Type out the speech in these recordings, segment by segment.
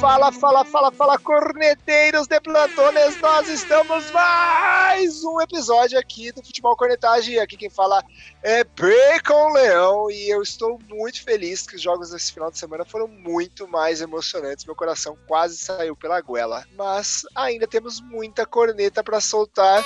Fala, fala, fala, fala, corneteiros de plantones, nós estamos mais um episódio aqui do Futebol Cornetagem. Aqui quem fala é Bacon Leão e eu estou muito feliz que os jogos desse final de semana foram muito mais emocionantes. Meu coração quase saiu pela goela, mas ainda temos muita corneta para soltar.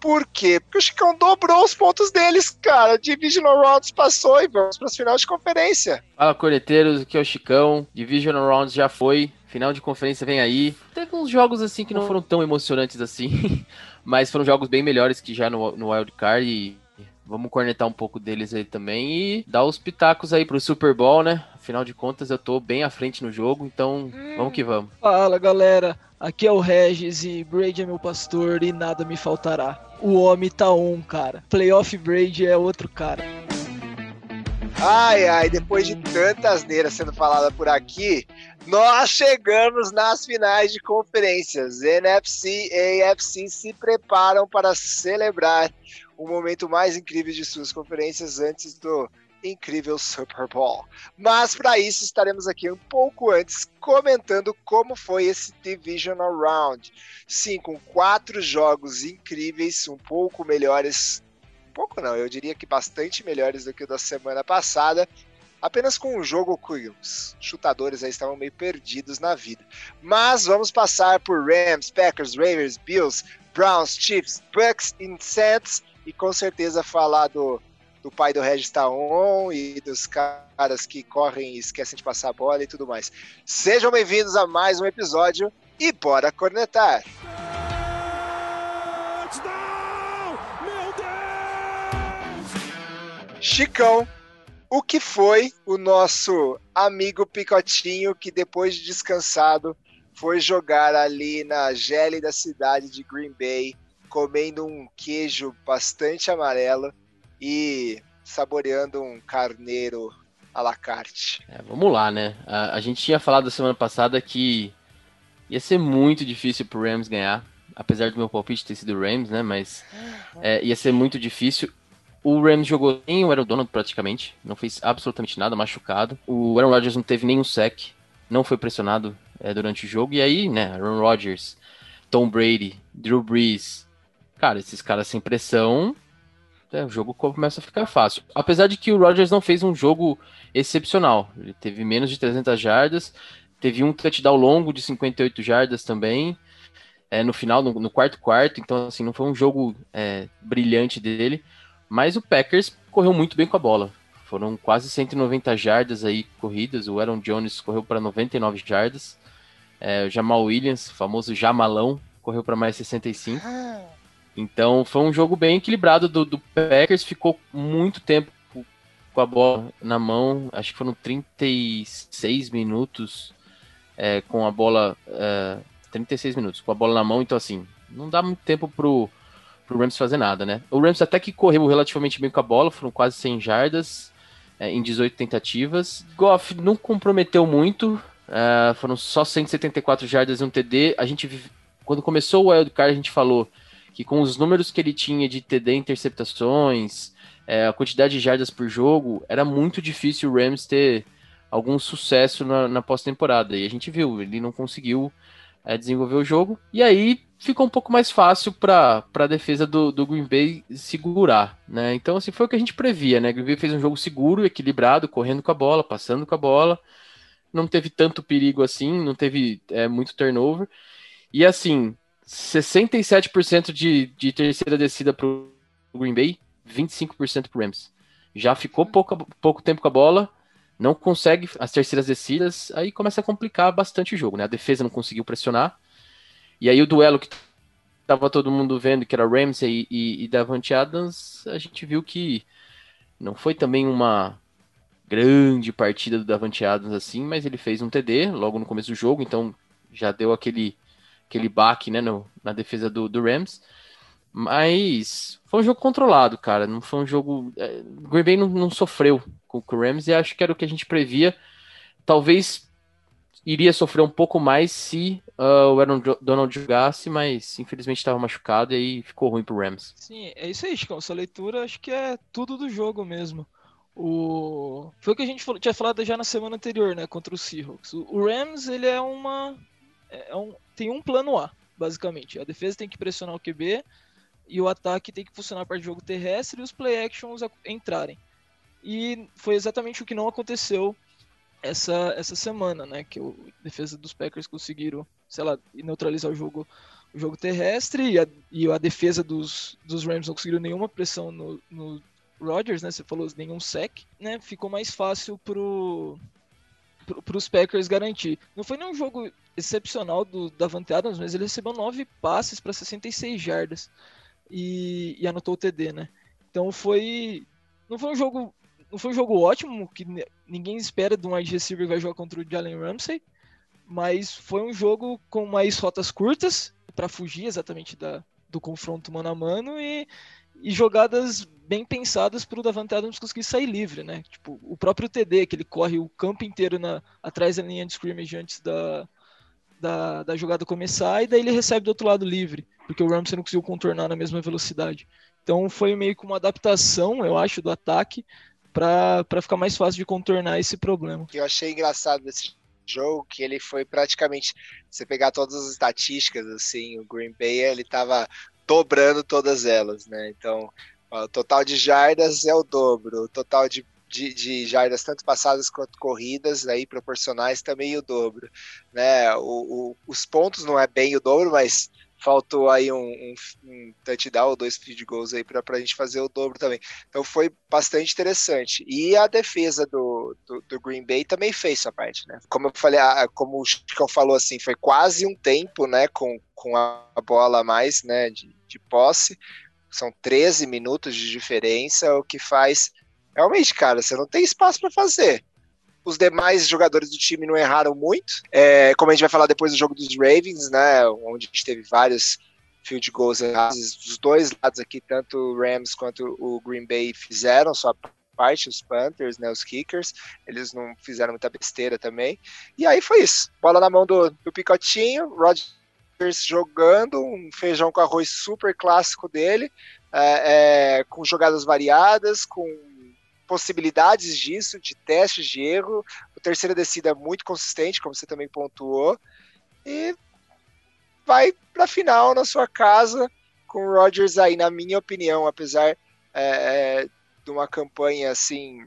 Por quê? Porque o Chicão dobrou os pontos deles, cara. Divisional Rounds passou e vamos para as finais de conferência. Fala, corneteiros, aqui é o Chicão. Divisional Rounds já foi. Final de conferência vem aí. Teve uns jogos assim que não foram tão emocionantes assim, mas foram jogos bem melhores que já no, no Wild Card e vamos cornetar um pouco deles aí também e dar os pitacos aí pro Super Bowl, né? Afinal de contas, eu tô bem à frente no jogo, então hum. vamos que vamos. Fala, galera. Aqui é o Regis e Brady é meu pastor e nada me faltará. O homem tá on, cara. Playoff Brady é outro cara. Ai, ai, depois de tanta asneira sendo falada por aqui, nós chegamos nas finais de conferências. NFC e AFC se preparam para celebrar o momento mais incrível de suas conferências antes do incrível Super Bowl. Mas para isso estaremos aqui um pouco antes comentando como foi esse Divisional Round. Sim, com quatro jogos incríveis, um pouco melhores pouco não, eu diria que bastante melhores do que o da semana passada, apenas com um jogo que os chutadores aí estavam meio perdidos na vida. Mas vamos passar por Rams, Packers, Ravens, Bills, Browns, Chiefs, Bucks e Saints e com certeza falar do, do pai do Regis Taon e dos caras que correm e esquecem de passar a bola e tudo mais. Sejam bem-vindos a mais um episódio e bora cornetar! Chicão, o que foi o nosso amigo Picotinho que depois de descansado foi jogar ali na gélida cidade de Green Bay, comendo um queijo bastante amarelo e saboreando um carneiro à la carte. É, vamos lá, né? A, a, gente tinha falado semana passada que ia ser muito difícil pro Rams ganhar, apesar do meu palpite ter sido Rams, né? Mas é, ia ser muito difícil. O Rams jogou sem o Aaron Donald praticamente, não fez absolutamente nada, machucado. O Aaron Rodgers não teve nenhum sec, não foi pressionado é, durante o jogo. E aí, né, Aaron Rodgers, Tom Brady, Drew Brees, cara, esses caras sem pressão, é, o jogo começa a ficar fácil. Apesar de que o Rodgers não fez um jogo excepcional, ele teve menos de 300 jardas, teve um touchdown longo de 58 jardas também. É, no final, no, no quarto quarto, então assim, não foi um jogo é, brilhante dele, mas o Packers correu muito bem com a bola. Foram quase 190 jardas aí corridas. O Aaron Jones correu para 99 jardas. É, o Jamal Williams, famoso Jamalão, correu para mais 65. Então foi um jogo bem equilibrado do, do Packers. Ficou muito tempo com a bola na mão. Acho que foram 36 minutos é, com a bola. É, 36 minutos com a bola na mão. Então, assim, não dá muito tempo pro pro Rams fazer nada, né? O Rams até que correu relativamente bem com a bola, foram quase 100 jardas é, em 18 tentativas. Goff não comprometeu muito, é, foram só 174 jardas e um TD. A gente, quando começou o Wildcard, a gente falou que com os números que ele tinha de TD interceptações, é, a quantidade de jardas por jogo, era muito difícil o Rams ter algum sucesso na, na pós-temporada. E a gente viu, ele não conseguiu é, desenvolver o jogo. E aí ficou um pouco mais fácil para a defesa do, do Green Bay segurar, né? Então, assim, foi o que a gente previa, né? Green Bay fez um jogo seguro, equilibrado, correndo com a bola, passando com a bola, não teve tanto perigo assim, não teve é, muito turnover. E assim, 67% de, de terceira descida para o Green Bay, 25% para o Rams. Já ficou pouco, pouco tempo com a bola, não consegue as terceiras descidas, aí começa a complicar bastante o jogo, né? A defesa não conseguiu pressionar, e aí o duelo que tava todo mundo vendo, que era Ramsey e, e Davante Adams, a gente viu que não foi também uma grande partida do Davante Adams assim, mas ele fez um TD logo no começo do jogo, então já deu aquele aquele baque, né, no, na defesa do, do Rams. Mas foi um jogo controlado, cara. Não foi um jogo. É, Green Bay não, não sofreu com, com o Rams e acho que era o que a gente previa. Talvez iria sofrer um pouco mais se uh, o Aaron Donald jogasse, mas infelizmente estava machucado e aí ficou ruim pro Rams. Sim, é isso aí, Chico. Essa leitura acho que é tudo do jogo mesmo. O... Foi o que a gente falou, tinha falado já na semana anterior, né? Contra o Seahawks. O Rams, ele é uma. É um... Tem um plano A, basicamente. A defesa tem que pressionar o QB e o ataque tem que funcionar para o jogo terrestre e os play actions entrarem. E foi exatamente o que não aconteceu essa, essa semana, né? Que a defesa dos Packers conseguiram, sei lá, neutralizar o jogo, o jogo terrestre e a, e a defesa dos, dos Rams não conseguiram nenhuma pressão no, no Rodgers, né? Você falou nenhum sec, né? Ficou mais fácil pro para os Packers garantir. Não foi nenhum jogo excepcional do Davante Adams, mas ele recebeu nove passes para 66 jardas e, e anotou o TD, né? Então foi não foi um jogo não foi um jogo ótimo que ninguém espera de um wide receiver que vai jogar contra o Jalen Ramsey, mas foi um jogo com mais rotas curtas para fugir exatamente da, do confronto mano a mano e, e jogadas bem pensadas para o Davante Adams conseguir sair livre, né? Tipo, o próprio TD, que ele corre o campo inteiro na, atrás da linha de scrimmage antes da, da, da jogada começar, e daí ele recebe do outro lado livre, porque o Ramsey não conseguiu contornar na mesma velocidade. Então foi meio que uma adaptação, eu acho, do ataque para ficar mais fácil de contornar esse problema. Eu achei engraçado desse jogo que ele foi praticamente, você pegar todas as estatísticas assim, o Green Bay ele estava dobrando todas elas, né? Então, o total de jardas é o dobro, o total de, de, de, jardas tanto passadas quanto corridas aí proporcionais também o dobro, né? O, o, os pontos não é bem o dobro, mas faltou aí um, um, um touchdown ou dois field goals aí para a gente fazer o dobro também. Então foi bastante interessante. E a defesa do, do, do, Green Bay também fez sua parte, né? Como eu falei, como o Chicão falou assim, foi quase um tempo, né, com, com a bola a mais, né, de, de posse. São 13 minutos de diferença, o que faz realmente, cara, você não tem espaço para fazer. Os demais jogadores do time não erraram muito. É, como a gente vai falar depois do jogo dos Ravens, né? Onde a gente teve vários field goals errados. Dos dois lados aqui, tanto o Rams quanto o Green Bay fizeram sua parte, os Panthers, né, os Kickers, eles não fizeram muita besteira também. E aí foi isso. Bola na mão do, do Picotinho, Rodgers jogando, um feijão com arroz super clássico dele, é, é, com jogadas variadas, com possibilidades disso, de testes de erro. O terceira descida é muito consistente, como você também pontuou. E vai para a final na sua casa com o Rodgers aí, na minha opinião, apesar é, é, de uma campanha assim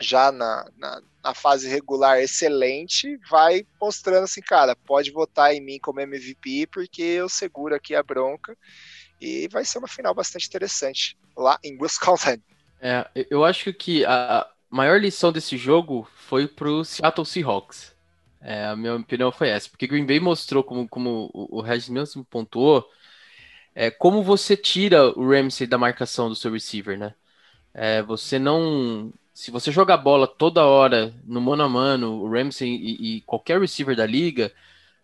já na, na, na, fase regular excelente, vai mostrando assim, cara, pode votar em mim como MVP porque eu seguro aqui a bronca e vai ser uma final bastante interessante lá em Wisconsin. É, eu acho que a maior lição desse jogo foi pro Seattle Seahawks. É, a minha opinião foi essa, porque Green Bay mostrou, como, como o Regis mesmo pontuou, é, como você tira o Ramsey da marcação do seu receiver, né? É, você não. Se você jogar bola toda hora no mano a mano, o Ramsey e, e qualquer receiver da liga,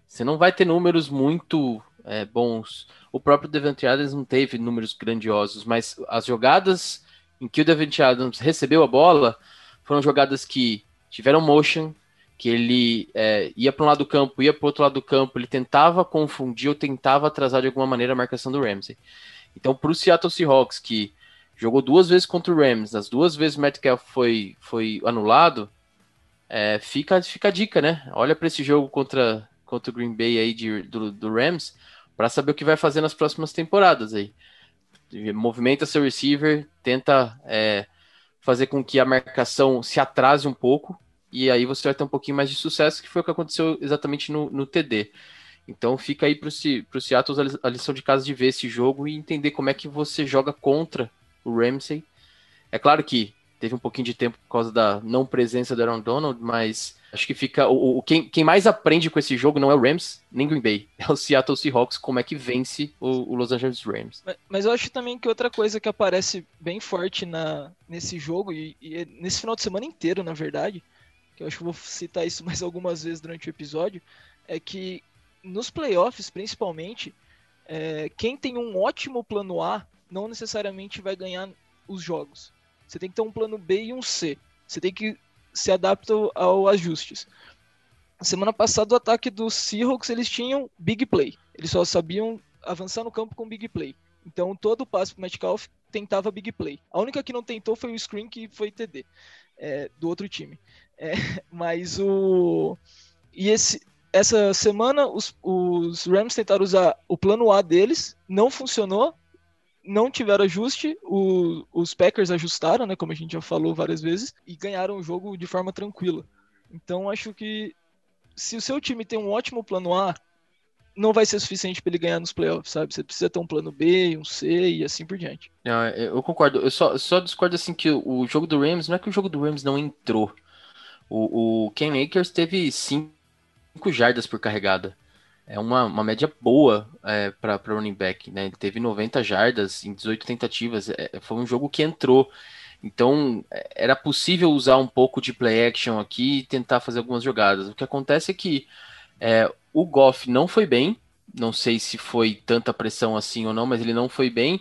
você não vai ter números muito é, bons. O próprio Devante Adams não teve números grandiosos, mas as jogadas em que o Devante Adams recebeu a bola foram jogadas que tiveram motion, que ele é, ia para um lado do campo, ia para outro lado do campo, ele tentava confundir ou tentava atrasar de alguma maneira a marcação do Ramsey. Então, para o Seattle Seahawks, que jogou duas vezes contra o Rams, as duas vezes o Metcalf foi, foi anulado, é, fica, fica a dica, né? Olha para esse jogo contra, contra o Green Bay aí de, do, do Rams para saber o que vai fazer nas próximas temporadas aí movimenta seu receiver, tenta é, fazer com que a marcação se atrase um pouco, e aí você vai ter um pouquinho mais de sucesso, que foi o que aconteceu exatamente no, no TD. Então fica aí para o Seattle a lição de casa de ver esse jogo e entender como é que você joga contra o Ramsey. É claro que teve um pouquinho de tempo por causa da não presença do Aaron Donald, mas acho que fica. O, o quem, quem, mais aprende com esse jogo não é o Rams, nem Green Bay. É o Seattle Seahawks, como é que vence o, o Los Angeles Rams. Mas, mas, eu acho também que outra coisa que aparece bem forte na, nesse jogo, e, e é nesse final de semana inteiro, na verdade, que eu acho que vou citar isso mais algumas vezes durante o episódio, é que nos playoffs, principalmente, é, quem tem um ótimo plano A não necessariamente vai ganhar os jogos. Você tem que ter um plano B e um C. Você tem que se adaptar aos ajustes. Semana passada, o ataque dos Seahawks, eles tinham big play. Eles só sabiam avançar no campo com big play. Então, todo o passe para Metcalf tentava big play. A única que não tentou foi o screen, que foi TD, é, do outro time. É, mas o. E esse, essa semana os, os Rams tentaram usar o plano A deles, não funcionou, não tiveram ajuste, o, os Packers ajustaram, né, como a gente já falou várias vezes, e ganharam o jogo de forma tranquila. Então acho que se o seu time tem um ótimo plano A, não vai ser suficiente para ele ganhar nos playoffs, sabe? Você precisa ter um plano B, um C e assim por diante. Não, eu concordo. Eu só, só discordo assim que o jogo do Rams não é que o jogo do Rams não entrou. O, o Ken Akers teve 5 jardas por carregada. É uma, uma média boa é, para running back, né? Ele teve 90 jardas em 18 tentativas. É, foi um jogo que entrou. Então, é, era possível usar um pouco de play action aqui e tentar fazer algumas jogadas. O que acontece é que é, o Goff não foi bem. Não sei se foi tanta pressão assim ou não, mas ele não foi bem.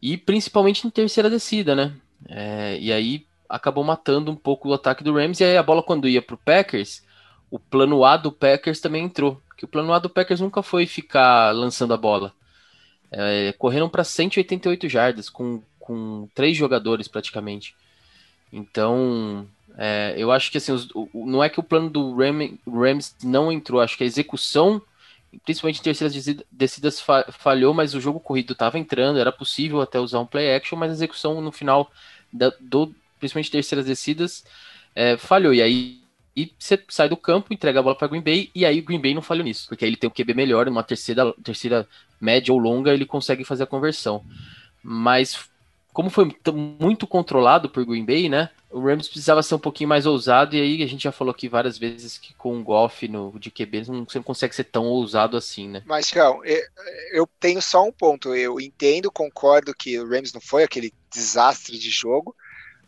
E principalmente em terceira descida, né? É, e aí acabou matando um pouco o ataque do Rams. E aí a bola, quando ia para o Packers, o plano A do Packers também entrou. Que o plano A do Packers nunca foi ficar lançando a bola. É, correram para 188 jardas com, com três jogadores praticamente. Então, é, eu acho que assim, os, o, não é que o plano do Ram, Rams não entrou, acho que a execução, principalmente em terceiras descidas, falhou, mas o jogo corrido estava entrando, era possível até usar um play action, mas a execução no final, da, do, principalmente terceiras descidas, é, falhou. E aí e você sai do campo, entrega a bola para Green Bay, e aí o Green Bay não falhou nisso, porque aí ele tem o QB melhor, uma terceira, terceira média ou longa, ele consegue fazer a conversão. Mas, como foi muito controlado por Green Bay, né? O Rams precisava ser um pouquinho mais ousado, e aí a gente já falou aqui várias vezes que com o Goff no, de QB você não consegue ser tão ousado assim, né? Mas, Tião, eu tenho só um ponto. Eu entendo, concordo que o Rams não foi aquele desastre de jogo,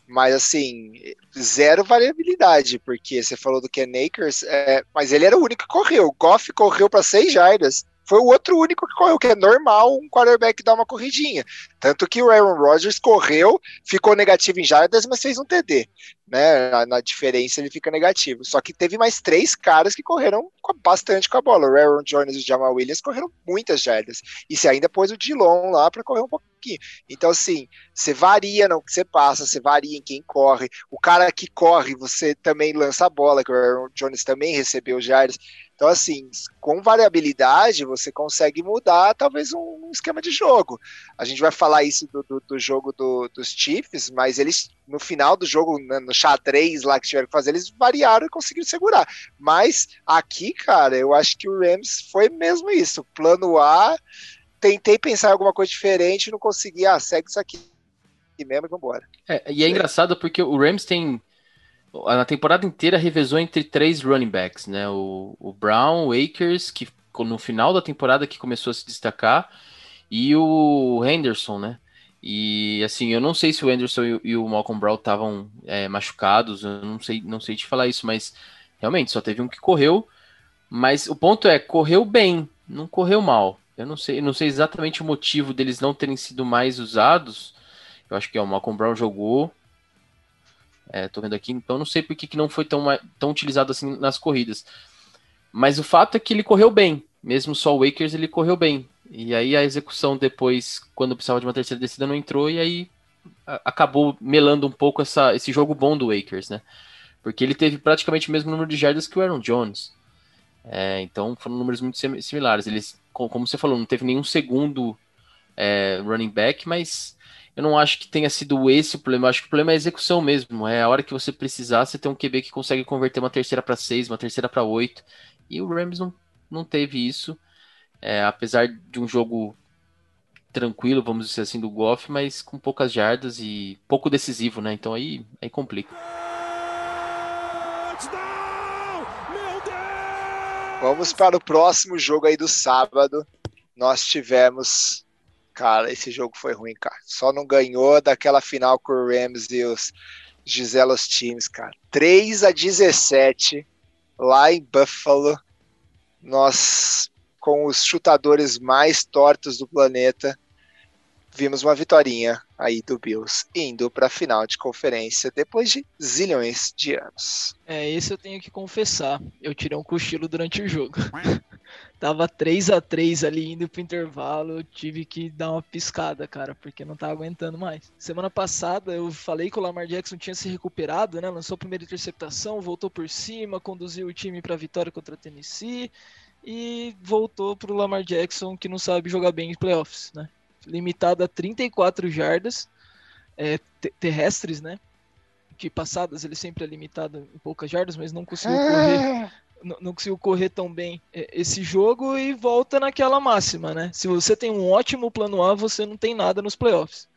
mas assim, zero variabilidade, porque você falou do Ken Akers, é, mas ele era o único que correu. O Goff correu para seis jardas. Foi o outro único que correu, que é normal um quarterback dar uma corridinha. Tanto que o Aaron Rodgers correu, ficou negativo em jardas, mas fez um TD. Né? Na, na, diferença ele fica negativo. Só que teve mais três caras que correram bastante com a bola. O Aaron Jones e o Jamal Williams correram muitas jardas. E você ainda pôs o Dillon lá para correr um pouquinho. Então, assim, você varia no que você passa, você varia em quem corre. O cara que corre, você também lança a bola, que o Aaron Jones também recebeu jardas. Então, assim, com variabilidade, você consegue mudar talvez um, esquema de jogo. A gente vai falar isso do, do, do jogo do, dos Chiefs, mas eles, no final do jogo, no xadrez lá que tiveram que fazer, eles variaram e conseguiram segurar. Mas aqui, cara, eu acho que o Rams foi mesmo isso. Plano A, tentei pensar em alguma coisa diferente, não consegui. Ah, segue isso aqui e mesmo e vambora. É, e é engraçado porque o Rams tem na temporada inteira revezou entre três running backs, né? O, o Brown, o Akers, que no final da temporada que começou a se destacar, e o Henderson, né? E assim, eu não sei se o Henderson e, e o Malcolm Brown estavam é, machucados, eu não sei, não sei te falar isso, mas realmente só teve um que correu. Mas o ponto é, correu bem, não correu mal. Eu não sei, não sei exatamente o motivo deles não terem sido mais usados. Eu acho que ó, o Malcolm Brown jogou, é, tô vendo aqui, então não sei por que, que não foi tão, tão utilizado assim nas corridas. Mas o fato é que ele correu bem, mesmo só o Wakers ele correu bem. E aí a execução depois, quando precisava de uma terceira descida, não entrou, e aí acabou melando um pouco essa, esse jogo bom do Wakers, né? Porque ele teve praticamente o mesmo número de jardas que o Aaron Jones. É, então foram números muito similares. Eles, como você falou, não teve nenhum segundo é, running back, mas eu não acho que tenha sido esse o problema. Eu acho que o problema é a execução mesmo. É a hora que você precisar, você tem um QB que consegue converter uma terceira para seis, uma terceira para oito. E o Rams não, não teve isso. É, apesar de um jogo tranquilo, vamos dizer assim, do Goff, mas com poucas jardas e pouco decisivo, né? Então aí, aí complica. Vamos para o próximo jogo aí do sábado. Nós tivemos Cara, esse jogo foi ruim, cara. Só não ganhou daquela final com o Rams e os Giselos Teams, cara. 3 a 17 lá em Buffalo. Nós com os chutadores mais tortos do planeta. vimos uma vitória aí do Bills indo para a final de conferência depois de zilhões de anos. É, esse eu tenho que confessar. Eu tirei um cochilo durante o jogo. tava 3 a 3 ali indo pro intervalo, eu tive que dar uma piscada, cara, porque não tava aguentando mais. Semana passada eu falei que o Lamar Jackson tinha se recuperado, né? Lançou a primeira interceptação, voltou por cima, conduziu o time para vitória contra a Tennessee e voltou pro Lamar Jackson que não sabe jogar bem em playoffs, né? Limitado a 34 jardas é, terrestres, né? Que passadas ele sempre é limitado em poucas jardas, mas não conseguiu correr ah não conseguiu correr tão bem é, esse jogo e volta naquela máxima, né? Se você tem um ótimo plano A, você não tem nada nos playoffs.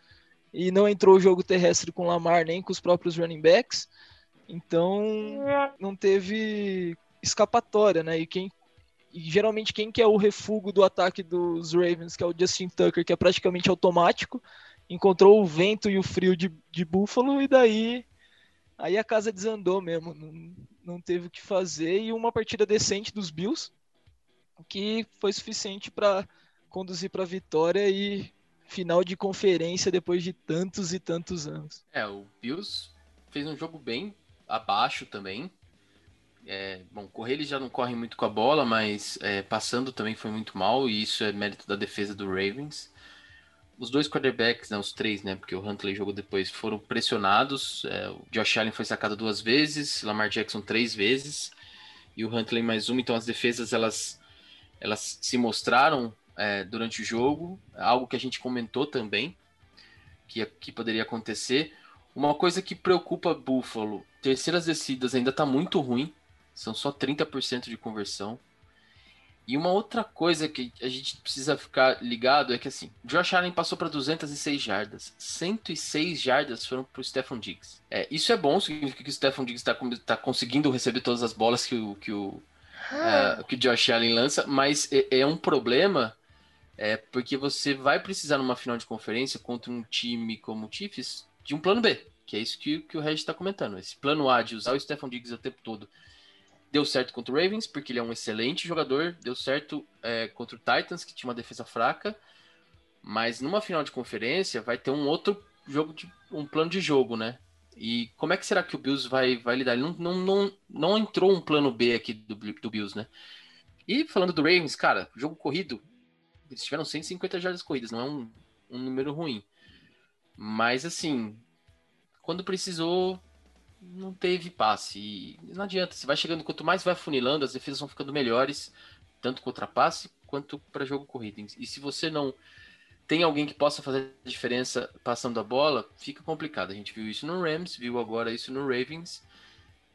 E não entrou o jogo terrestre com Lamar nem com os próprios running backs, então não teve escapatória, né? E quem e geralmente quem que é o refúgio do ataque dos Ravens, que é o Justin Tucker, que é praticamente automático, encontrou o vento e o frio de, de Buffalo e daí aí a casa desandou mesmo. Não, não teve o que fazer e uma partida decente dos Bills que foi suficiente para conduzir para a vitória e final de conferência depois de tantos e tantos anos. É, o Bills fez um jogo bem abaixo também. É, bom, correr eles já não correm muito com a bola, mas é, passando também foi muito mal e isso é mérito da defesa do Ravens os dois quarterbacks, né, os três, né, porque o Huntley jogou depois, foram pressionados. É, o Josh Allen foi sacado duas vezes, Lamar Jackson três vezes e o Huntley mais uma. Então as defesas elas, elas se mostraram é, durante o jogo, algo que a gente comentou também que, que poderia acontecer. Uma coisa que preocupa Buffalo, terceiras descidas ainda está muito ruim, são só 30% de conversão. E uma outra coisa que a gente precisa ficar ligado é que assim, Josh Allen passou para 206 jardas, 106 jardas foram para o Stephon Diggs. É, isso é bom, significa que o Stephon Diggs está tá conseguindo receber todas as bolas que o que o, uh, que o Josh Allen lança, mas é, é um problema é porque você vai precisar numa final de conferência contra um time como o Chiefs de um plano B, que é isso que, que o Regis está comentando. Esse plano A de usar o Stephon Diggs o tempo todo Deu certo contra o Ravens, porque ele é um excelente jogador. Deu certo é, contra o Titans, que tinha uma defesa fraca. Mas numa final de conferência vai ter um outro jogo, de, um plano de jogo, né? E como é que será que o Bills vai, vai lidar? Ele não, não, não, não entrou um plano B aqui do, do Bills, né? E falando do Ravens, cara, jogo corrido, eles tiveram 150 jardas corridas, não é um, um número ruim. Mas assim, quando precisou, não teve passe. E não adianta, você vai chegando, quanto mais vai funilando, as defesas vão ficando melhores, tanto contra passe quanto para jogo corrido. E se você não tem alguém que possa fazer a diferença passando a bola, fica complicado. A gente viu isso no Rams, viu agora isso no Ravens.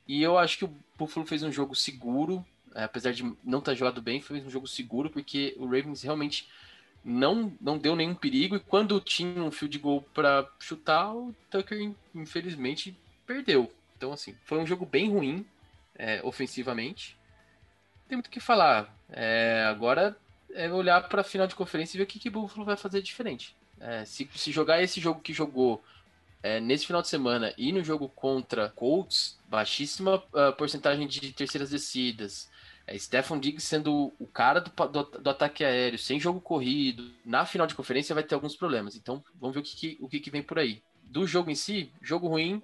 E eu acho que o Buffalo fez um jogo seguro, é, apesar de não estar jogado bem, fez um jogo seguro, porque o Ravens realmente não, não deu nenhum perigo. E quando tinha um field goal para chutar, o Tucker, infelizmente, perdeu. Então, assim, foi um jogo bem ruim, é, ofensivamente. Tem muito o que falar. É, agora é olhar para a final de conferência e ver o que, que Buffalo vai fazer diferente. É, se, se jogar esse jogo que jogou é, nesse final de semana e no jogo contra Colts, baixíssima uh, porcentagem de terceiras descidas, é, Stephon Diggs sendo o cara do, do, do, ataque aéreo, sem jogo corrido, na final de conferência vai ter alguns problemas. Então vamos ver o que, que o que, que vem por aí. Do jogo em si, jogo ruim,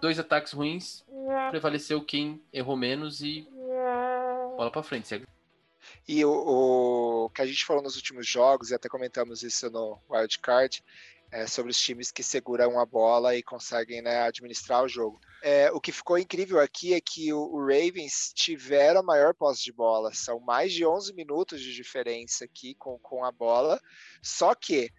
dois ataques ruins, prevaleceu quem errou menos e bola para frente. Segue. E o, o, que a gente falou nos últimos jogos, e até comentamos isso no Wild Card, é sobre os times que seguram a bola e conseguem né, administrar o jogo. É, o que ficou incrível aqui é que o, o, Ravens tiveram a maior posse de bola, são mais de 11 minutos de diferença aqui com, com a bola, só que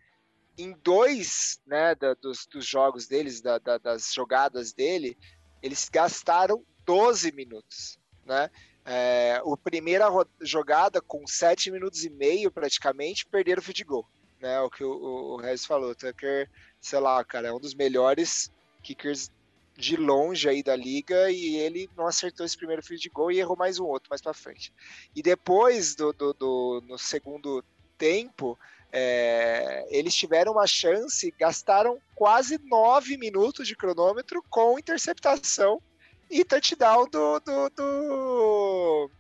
em dois né, da, dos, dos, jogos deles, da, da, das jogadas dele, eles gastaram 12 minutos. Né? É, a primeira jogada, com 7 minutos e meio praticamente, perderam o field goal. Né? O que o, o, o falou. Tucker, sei lá, cara, é um dos melhores kickers de longe aí da liga e ele não acertou esse primeiro field goal e errou mais um outro mais para frente. E depois do, do, do, no segundo tempo, é, eles tiveram uma chance, gastaram quase nove minutos de cronômetro com interceptação e touchdown do, do, do,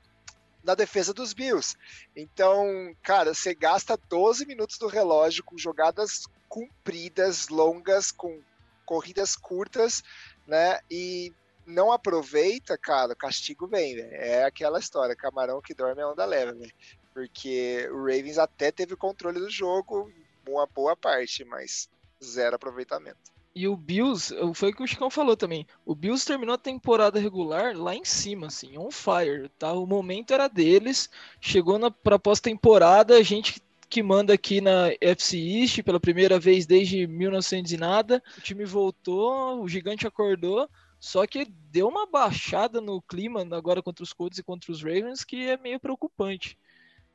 da defesa dos Bills. Então, cara, você gasta 12 minutos do relógio com jogadas compridas, longas, com corridas curtas, né? E não aproveita, cara, o castigo vem, véio. É aquela história, camarão que dorme é onda leva, véio. Porque o Ravens até teve controle do jogo, uma boa parte, mas zero aproveitamento. E o Bills, foi o que o Chicão falou também. O Bills terminou a temporada regular lá em cima, assim, on fire, tá? O momento era deles. Chegou na pra pós-temporada, a gente que manda aqui na FC East pela primeira vez desde 1900 e nada. O time voltou, o gigante acordou, só que deu uma baixada no clima agora contra os Colts e contra os Ravens que é meio preocupante.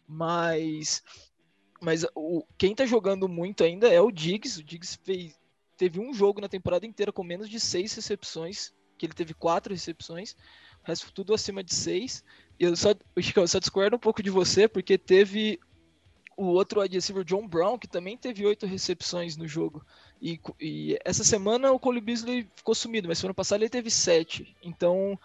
Mas mas o, quem tá jogando muito ainda é o Diggs. O Diggs fez, teve um jogo na temporada inteira com menos de seis recepções, que ele teve quatro recepções, o resto tudo acima de seis. Eu só, eu só discordo um pouco de você, porque teve o outro receiver John Brown, que também teve oito recepções no jogo. E, e, essa semana o Cole Beasley ficou sumido, mas semana passada ele teve sete. Então,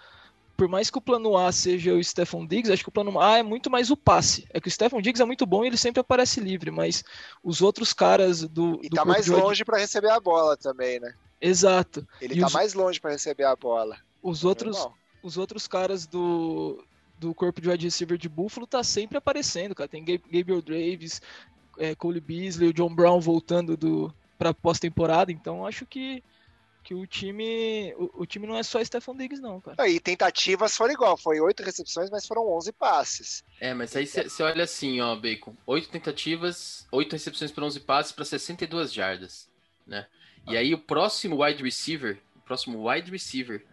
por mais que o plano A seja o Stephon Diggs, acho que o plano A é muito mais o passe. É que o Stephon Diggs é muito bom e ele sempre aparece livre, mas os outros caras do. E do tá mais longe para receber a bola também, né? Exato. Ele e tá os... mais longe para receber a bola. Os outros, os outros caras do, do corpo de wide receiver de Buffalo tá sempre aparecendo, cara. Tem Gabriel Davis, é, Cole Beasley, o John Brown voltando do para pós-temporada, então acho que que o time o, o, time não é só Stephon Diggs não, cara. E tentativas foram igual, foi oito recepções, mas foram 11 passes. É, mas aí você olha assim, ó, Bacon, oito tentativas, oito recepções para 11 passes para 62 jardas, né? E aí o próximo wide receiver, o próximo wide receiver,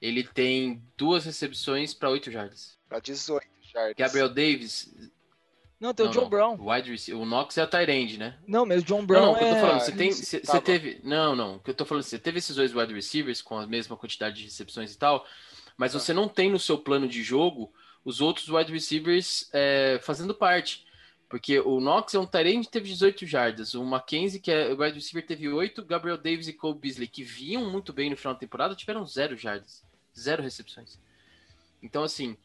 ele tem duas recepções para 8 jardas. Para 18 jardas. Gabriel Davis. Não, tem não, o John não. Brown. Wide receiver. O Knox é a Tyrande, né? Não, mas o John Brown. Não, não, é... eu tô falando, você tem. Você, tá teve. Não, não. O que eu tô falando, você teve esses dois wide receivers com a mesma quantidade de recepções e tal, mas tá. você não tem no seu plano de jogo os outros wide receivers é, fazendo parte. Porque o Knox é um Tyrande teve 18 jardas, o Mackenzie, que é o wide receiver, teve 8, Gabriel Davis e Cole Beasley, que vinham muito bem no final da temporada, tiveram zero jardas, zero recepções. Então, assim,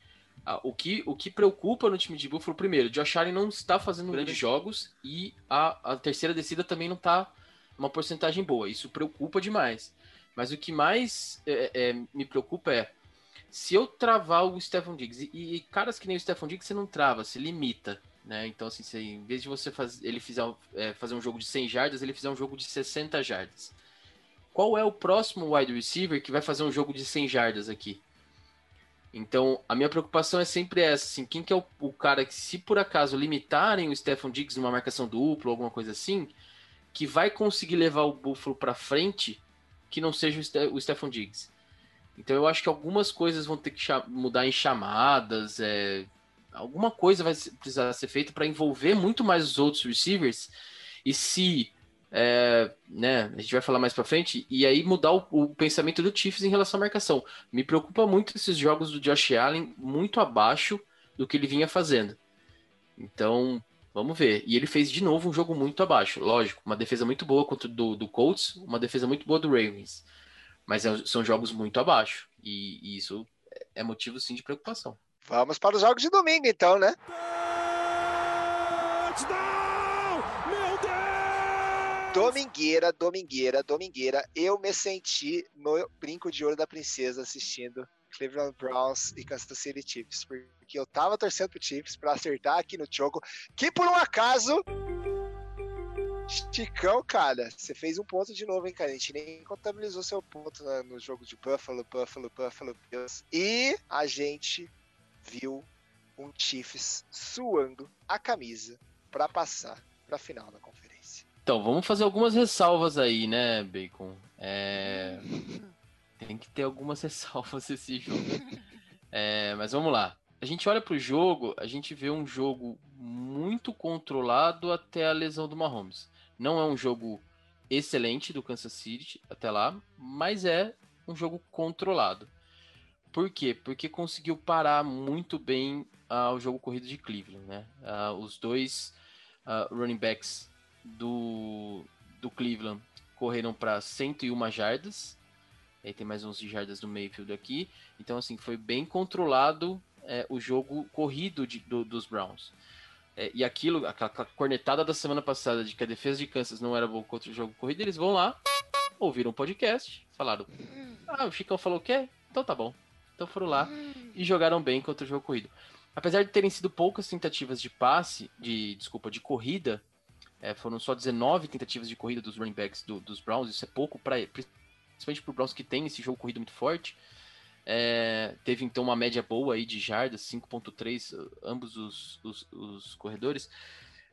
o que, o que preocupa no time de Buffalo, primeiro, Josh Allen não está fazendo grandes jogos e a, a terceira descida também não está uma porcentagem boa. Isso preocupa demais. Mas o que mais é, é, me preocupa é se eu travar o Stephon Diggs, e, e, caras que nem o Stephon Diggs você não trava, você limita. Né? Então, assim, você, em vez de você faz, ele fizer, é, fazer um jogo de 100 jardas, ele fizer um jogo de 60 jardas. Qual é o próximo wide receiver que vai fazer um jogo de 100 jardas aqui? Então, a minha preocupação é sempre essa, assim, quem que é o, o cara que, se por acaso limitarem o Stephon Diggs numa marcação dupla ou alguma coisa assim, que vai conseguir levar o Buffalo para frente que não seja o, Ste o Stephon Diggs. Então eu acho que algumas coisas vão ter que mudar em chamadas, é, alguma coisa vai precisar ser feita para envolver muito mais os outros receivers. E se é, né, a gente vai falar mais para frente, e aí mudar o, o, pensamento do Chiefs em relação à marcação. Me preocupa muito esses jogos do Josh Allen muito abaixo do que ele vinha fazendo. Então, vamos ver. E ele fez de novo um jogo muito abaixo, lógico, uma defesa muito boa contra do, do Colts, uma defesa muito boa do Ravens. Mas é, são jogos muito abaixo, e, e isso é motivo sim de preocupação. Vamos para os jogos de domingo, então, né? Domingueira, domingueira, domingueira. Eu me senti no brinco de ouro da princesa assistindo Cleveland Browns e Kansas City Chiefs, porque eu tava torcendo pro Chiefs para acertar aqui no jogo, que por um acaso Chicão, cara, você fez um ponto de novo, hein, cara? A gente nem contabilizou seu ponto né, no jogo de Buffalo, Buffalo, Buffalo Bills. E a gente viu um Chiefs suando a camisa para passar para a final da conferência. Então, vamos fazer algumas ressalvas aí, né, Bacon? É... Tem que ter algumas ressalvas esse jogo. É, mas vamos lá. A gente olha para o jogo, a gente vê um jogo muito controlado até a lesão do Mahomes. Não é um jogo excelente do Kansas City até lá, mas é um jogo controlado. Por quê? Porque conseguiu parar muito bem uh, o jogo corrido de Cleveland, né? Uh, os dois uh, running backs do, do Cleveland correram para 101 jardas. Aí tem mais 11 jardas do Mayfield aqui. Então, assim, foi bem controlado é, o jogo corrido de, do, dos Browns. é, e aquilo, aquela, aquela cornetada da semana passada de que a defesa de Kansas não era boa contra o jogo corrido, eles vão lá, ouviram um podcast, falaram: Ah, o Chicão falou o quê? Então tá bom. Então foram lá e jogaram bem contra o jogo corrido. Apesar de terem sido poucas tentativas de passe, de desculpa, de corrida, é, foram só 19 tentativas de corrida dos running backs do, dos Browns, isso é pouco para principalmente para o Browns que tem esse jogo corrido muito forte. É, teve então uma média boa aí de jardas, 5.3, ambos os, os, os, corredores.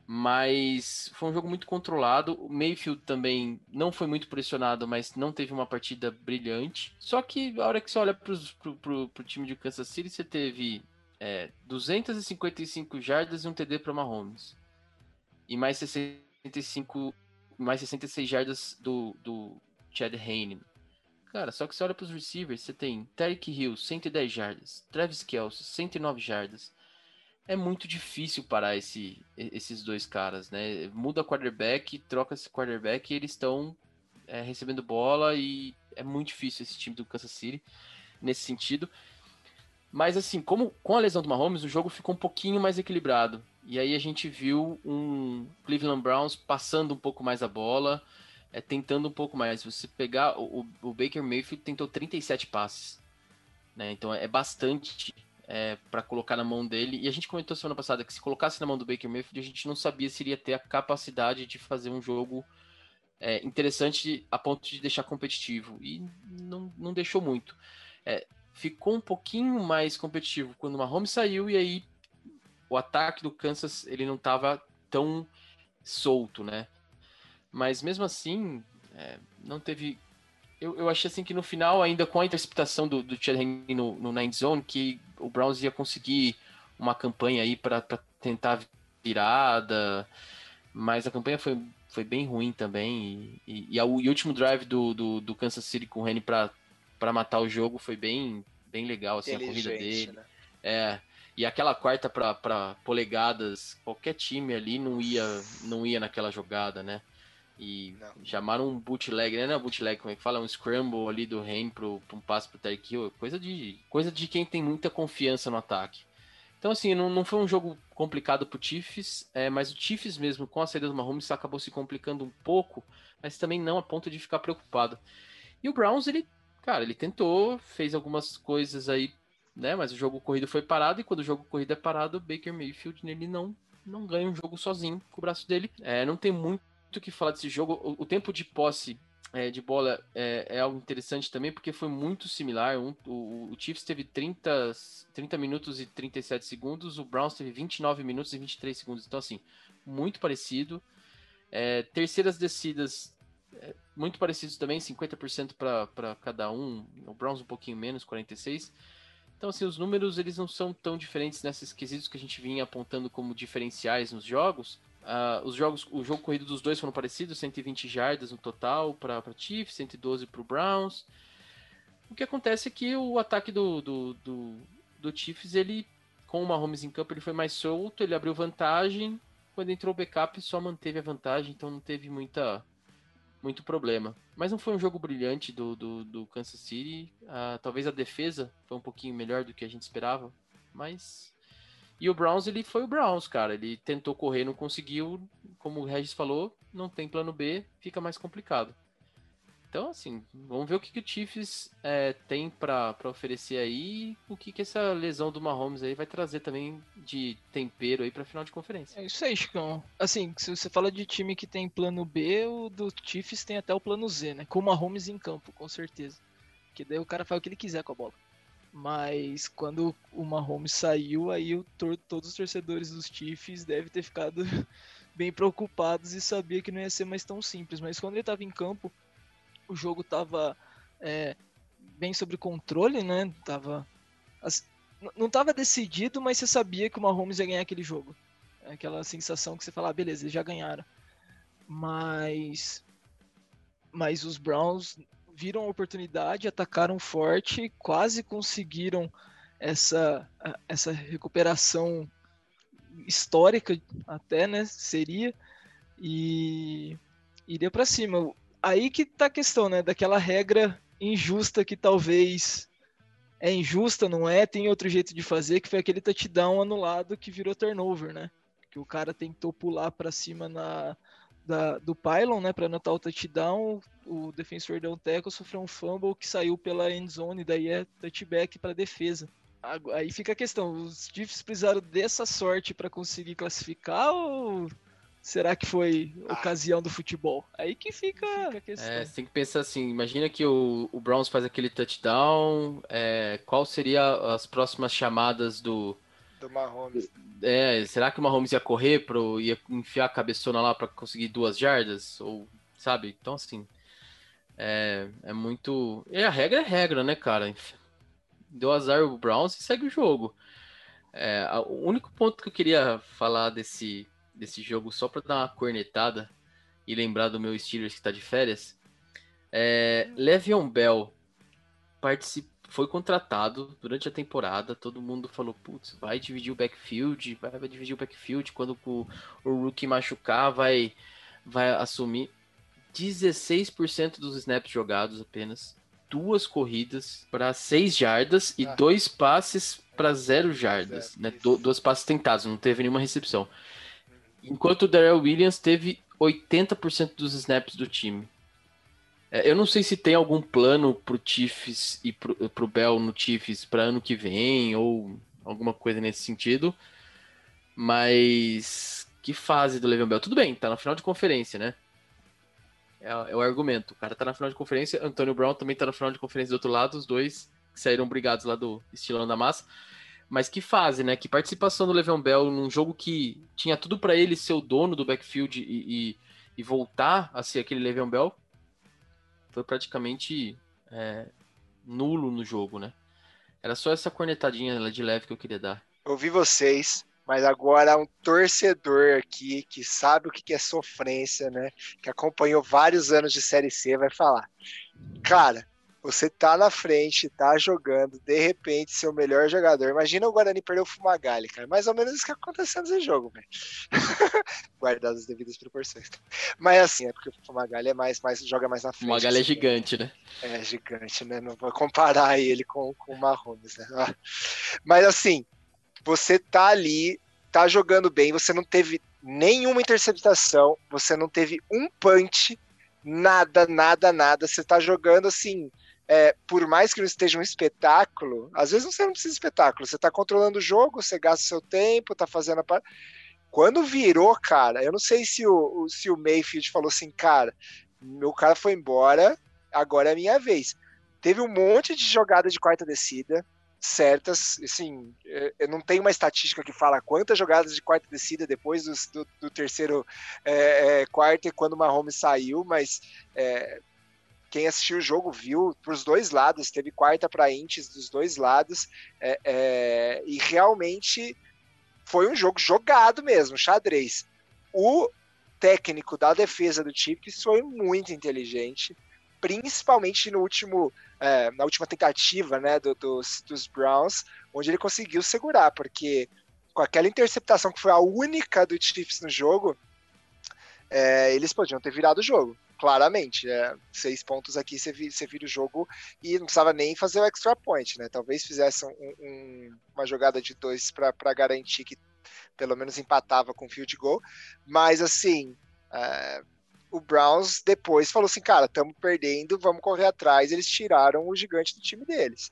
Mas foi um jogo muito controlado. O Mayfield também não foi muito pressionado, mas não teve uma partida brilhante. Só que a hora que você olha para o time de Kansas City, você teve é, 255 jardas e um TD para Mahomes. E mais 65, mais 66 jardas do, do Chad Hane. Cara, só que você olha para os receivers, você tem Tarek Hill, 110 jardas, Travis Kelce, 109 jardas. É muito difícil parar esse, esses dois caras, né? Muda quarterback, troca esse quarterback e eles estão é, recebendo bola e é muito difícil esse time do Kansas City nesse sentido. Mas assim, como com a lesão do Mahomes, o jogo ficou um pouquinho mais equilibrado. E aí a gente viu um Cleveland Browns passando um pouco mais a bola, é, tentando um pouco mais. Você pegar o, o Baker Mayfield tentou 37 passes, né? Então é bastante é, para colocar na mão dele. E a gente comentou semana passada que se colocasse na mão do Baker Mayfield, a gente não sabia se iria ter a capacidade de fazer um jogo é, interessante a ponto de deixar competitivo. E não, não deixou muito. É, ficou um pouquinho mais competitivo quando o Mahomes saiu e aí o ataque do Kansas ele não estava tão solto, né? Mas mesmo assim, é, não teve. Eu, eu achei assim que no final, ainda com a interceptação do, do Chad no, no Nine Zone, que o Browns ia conseguir uma campanha aí para tentar virada. Mas a campanha foi, foi bem ruim também. E, e, e, a, o, e o último drive do, do, do, Kansas City com o Henry para matar o jogo foi bem, bem legal, assim, a corrida dele. Né? É. E aquela quarta para polegadas, qualquer time ali não ia, não ia naquela jogada, né? E não. chamaram um bootleg, né? Não é bootleg, como é que fala? Um scramble ali do pro, pro um passe pro Tyreek Hill. Coisa de, coisa de quem tem muita confiança no ataque. Então, assim, não, não foi um jogo complicado pro Chiefs, é, mas o Chiefs mesmo, com a saída do Mahomes, acabou se complicando um pouco, mas também não a ponto de ficar preocupado. E o Browns, ele, cara, ele tentou, fez algumas coisas aí, né? Mas o jogo corrido foi parado, e quando o jogo corrido é parado, o Baker Mayfield, ele não, não ganha um jogo sozinho com o braço dele. É, não tem muito o que falar desse jogo. O, o tempo de posse é, de bola é, é, algo interessante também, porque foi muito similar. Um, o, o, Chiefs teve 30, 30 minutos e 37 segundos, o Browns teve 29 minutos e 23 segundos. Então, assim, muito parecido. É, terceiras descidas, muito parecidos também, 50% para cada um. O Browns um pouquinho menos, 46%. Então, assim, os números eles não são tão diferentes nesses quesitos que a gente vinha apontando como diferenciais nos jogos, Uh, os jogos, o jogo corrido dos dois foram parecidos, 120 jardas no total para Chiefs, 112 para o Browns. O que acontece é que o ataque do, do, do, do Chiefs, ele, com o Mahomes em campo, ele foi mais solto, ele abriu vantagem. Quando entrou o backup, só manteve a vantagem, então não teve muita, muito problema. Mas não foi um jogo brilhante do, do, do Kansas City. Uh, talvez a defesa foi um pouquinho melhor do que a gente esperava, mas e o Browns, ele foi o Browns, cara. Ele tentou correr, não conseguiu. Como o Regis falou, não tem plano B, fica mais complicado. Então, assim, vamos ver o que, que o Chiefs é, tem para oferecer aí, o que, que essa lesão do Mahomes aí vai trazer também de tempero aí para final de conferência. É isso aí, Chicão. Assim, se você fala de time que tem plano B, o do Chiefs tem até o plano Z, né? Com o Mahomes em campo, com certeza. Que daí o cara faz o que ele quiser com a bola. Mas quando o Mahomes saiu, aí o todos os torcedores dos Chiefs devem ter ficado bem preocupados e sabia que não ia ser mais tão simples. Mas quando ele estava em campo, o jogo estava é, bem sob controle, né? Tava, não estava decidido, mas você sabia que o Mahomes ia ganhar aquele jogo. É aquela sensação que você fala, ah, beleza, eles já ganharam. Mas, mas os Browns viram a oportunidade, atacaram forte, quase conseguiram essa, essa recuperação histórica até, né? Seria e iria para cima. Aí que tá a questão, né? Daquela regra injusta que talvez é injusta, não é? Tem outro jeito de fazer, que foi aquele touchdown anulado que virou turnover, né? que o cara tentou pular para cima na, da, do pylon, né, para anotar o touchdown, o defensor deu um tackle, sofreu um fumble que saiu pela end zone, daí é touchback para defesa. Aí fica a questão, os Chiefs precisaram dessa sorte para conseguir classificar ou será que foi ah. ocasião do futebol? Aí que fica, fica a questão. É, você tem que pensar assim, imagina que o, o Browns faz aquele touchdown, é, qual seria as próximas chamadas do... Do Mahomes. É, será que o Mahomes ia correr, pro, ia enfiar a cabeçona lá para conseguir duas jardas? Ou, sabe? Então, assim, é, é muito... E a regra é regra, né, cara? deu azar o Browns e segue o jogo. É, o único ponto que eu queria falar desse, desse jogo, só para dar uma cornetada e lembrar do meu Steelers que está de férias, é, Le'Veon Bell foi contratado durante a temporada, todo mundo falou, putz, vai dividir o backfield, vai, vai dividir o backfield, quando o, o rookie machucar, vai, vai assumir 16% dos snaps jogados apenas duas corridas para seis jardas e ah. dois passes para zero jardas, né? Do, dois passes tentados, não teve nenhuma recepção. Enquanto o Darrell Williams teve 80% dos snaps do time. É, eu não sei se tem algum plano pro Chiefs e pro, pro Bell no Chiefs para ano que vem ou alguma coisa nesse sentido. Mas que fase do Le'Veon Bell? Tudo bem, tá na final de conferência, né? É, é, o argumento. O cara tá na final de conferência, Antônio Brown também tá na final de conferência do outro lado, os dois saíram brigados lá do estilão da massa. Mas que fase, né? Que participação do Le'Veon Bell num jogo que tinha tudo para ele ser o dono do backfield e, e, e, voltar a ser aquele Le'Veon Bell, foi praticamente é, nulo no jogo, né? Era só essa cornetadinha de leve que eu queria dar. Ouvi vocês, mas agora um torcedor aqui que sabe o que é sofrência, né? Que acompanhou vários anos de Série C, vai falar. Cara, você tá na frente, tá jogando, de repente, seu melhor jogador. Imagina o Guarani perder o Fumagalli, cara. Mais ou menos isso que aconteceu nesse jogo, velho. Guardadas as devidas proporções. Mas assim, é porque o Fumagalli é mais, mais, joga mais na frente. O Fumagalli é assim, é gigante, né? É gigante, né? Não vou comparar ele com, com o Mahomes, né? Mas assim, você tá ali, tá jogando bem, você não teve nenhuma interceptação, você não teve um punch, nada, nada, nada. Você tá jogando assim. É, por mais que não esteja um espetáculo, às vezes você não precisa de espetáculo, você tá controlando o jogo, você gasta seu tempo, tá fazendo a par... Quando virou, cara, eu não sei se o, se o Mayfield falou assim, cara, meu cara foi embora, agora é a minha vez. Teve um monte de jogada de quarta descida, certas. Assim, é, eu não tenho uma estatística que fala quantas jogadas de quarta descida depois do, do, do terceiro é, é, quarto e quando o Mahomes saiu, mas é, quem assistiu o jogo viu para os dois lados, teve quarta para intes dos dois lados, é, é, e realmente foi um jogo jogado mesmo, xadrez. O técnico da defesa do Chiefs foi muito inteligente, principalmente no último é, na última tentativa né, do, dos, dos Browns, onde ele conseguiu segurar, porque com aquela interceptação que foi a única do Chiefs no jogo, é, eles podiam ter virado o jogo, claramente. É, seis pontos aqui, você, você vira o jogo e não precisava nem fazer o extra point, né? Talvez fizesse um, um, uma jogada de dois para garantir que pelo menos empatava com field goal, mas assim. É, o Browns depois falou assim, cara, estamos perdendo, vamos correr atrás. Eles tiraram o gigante do time deles.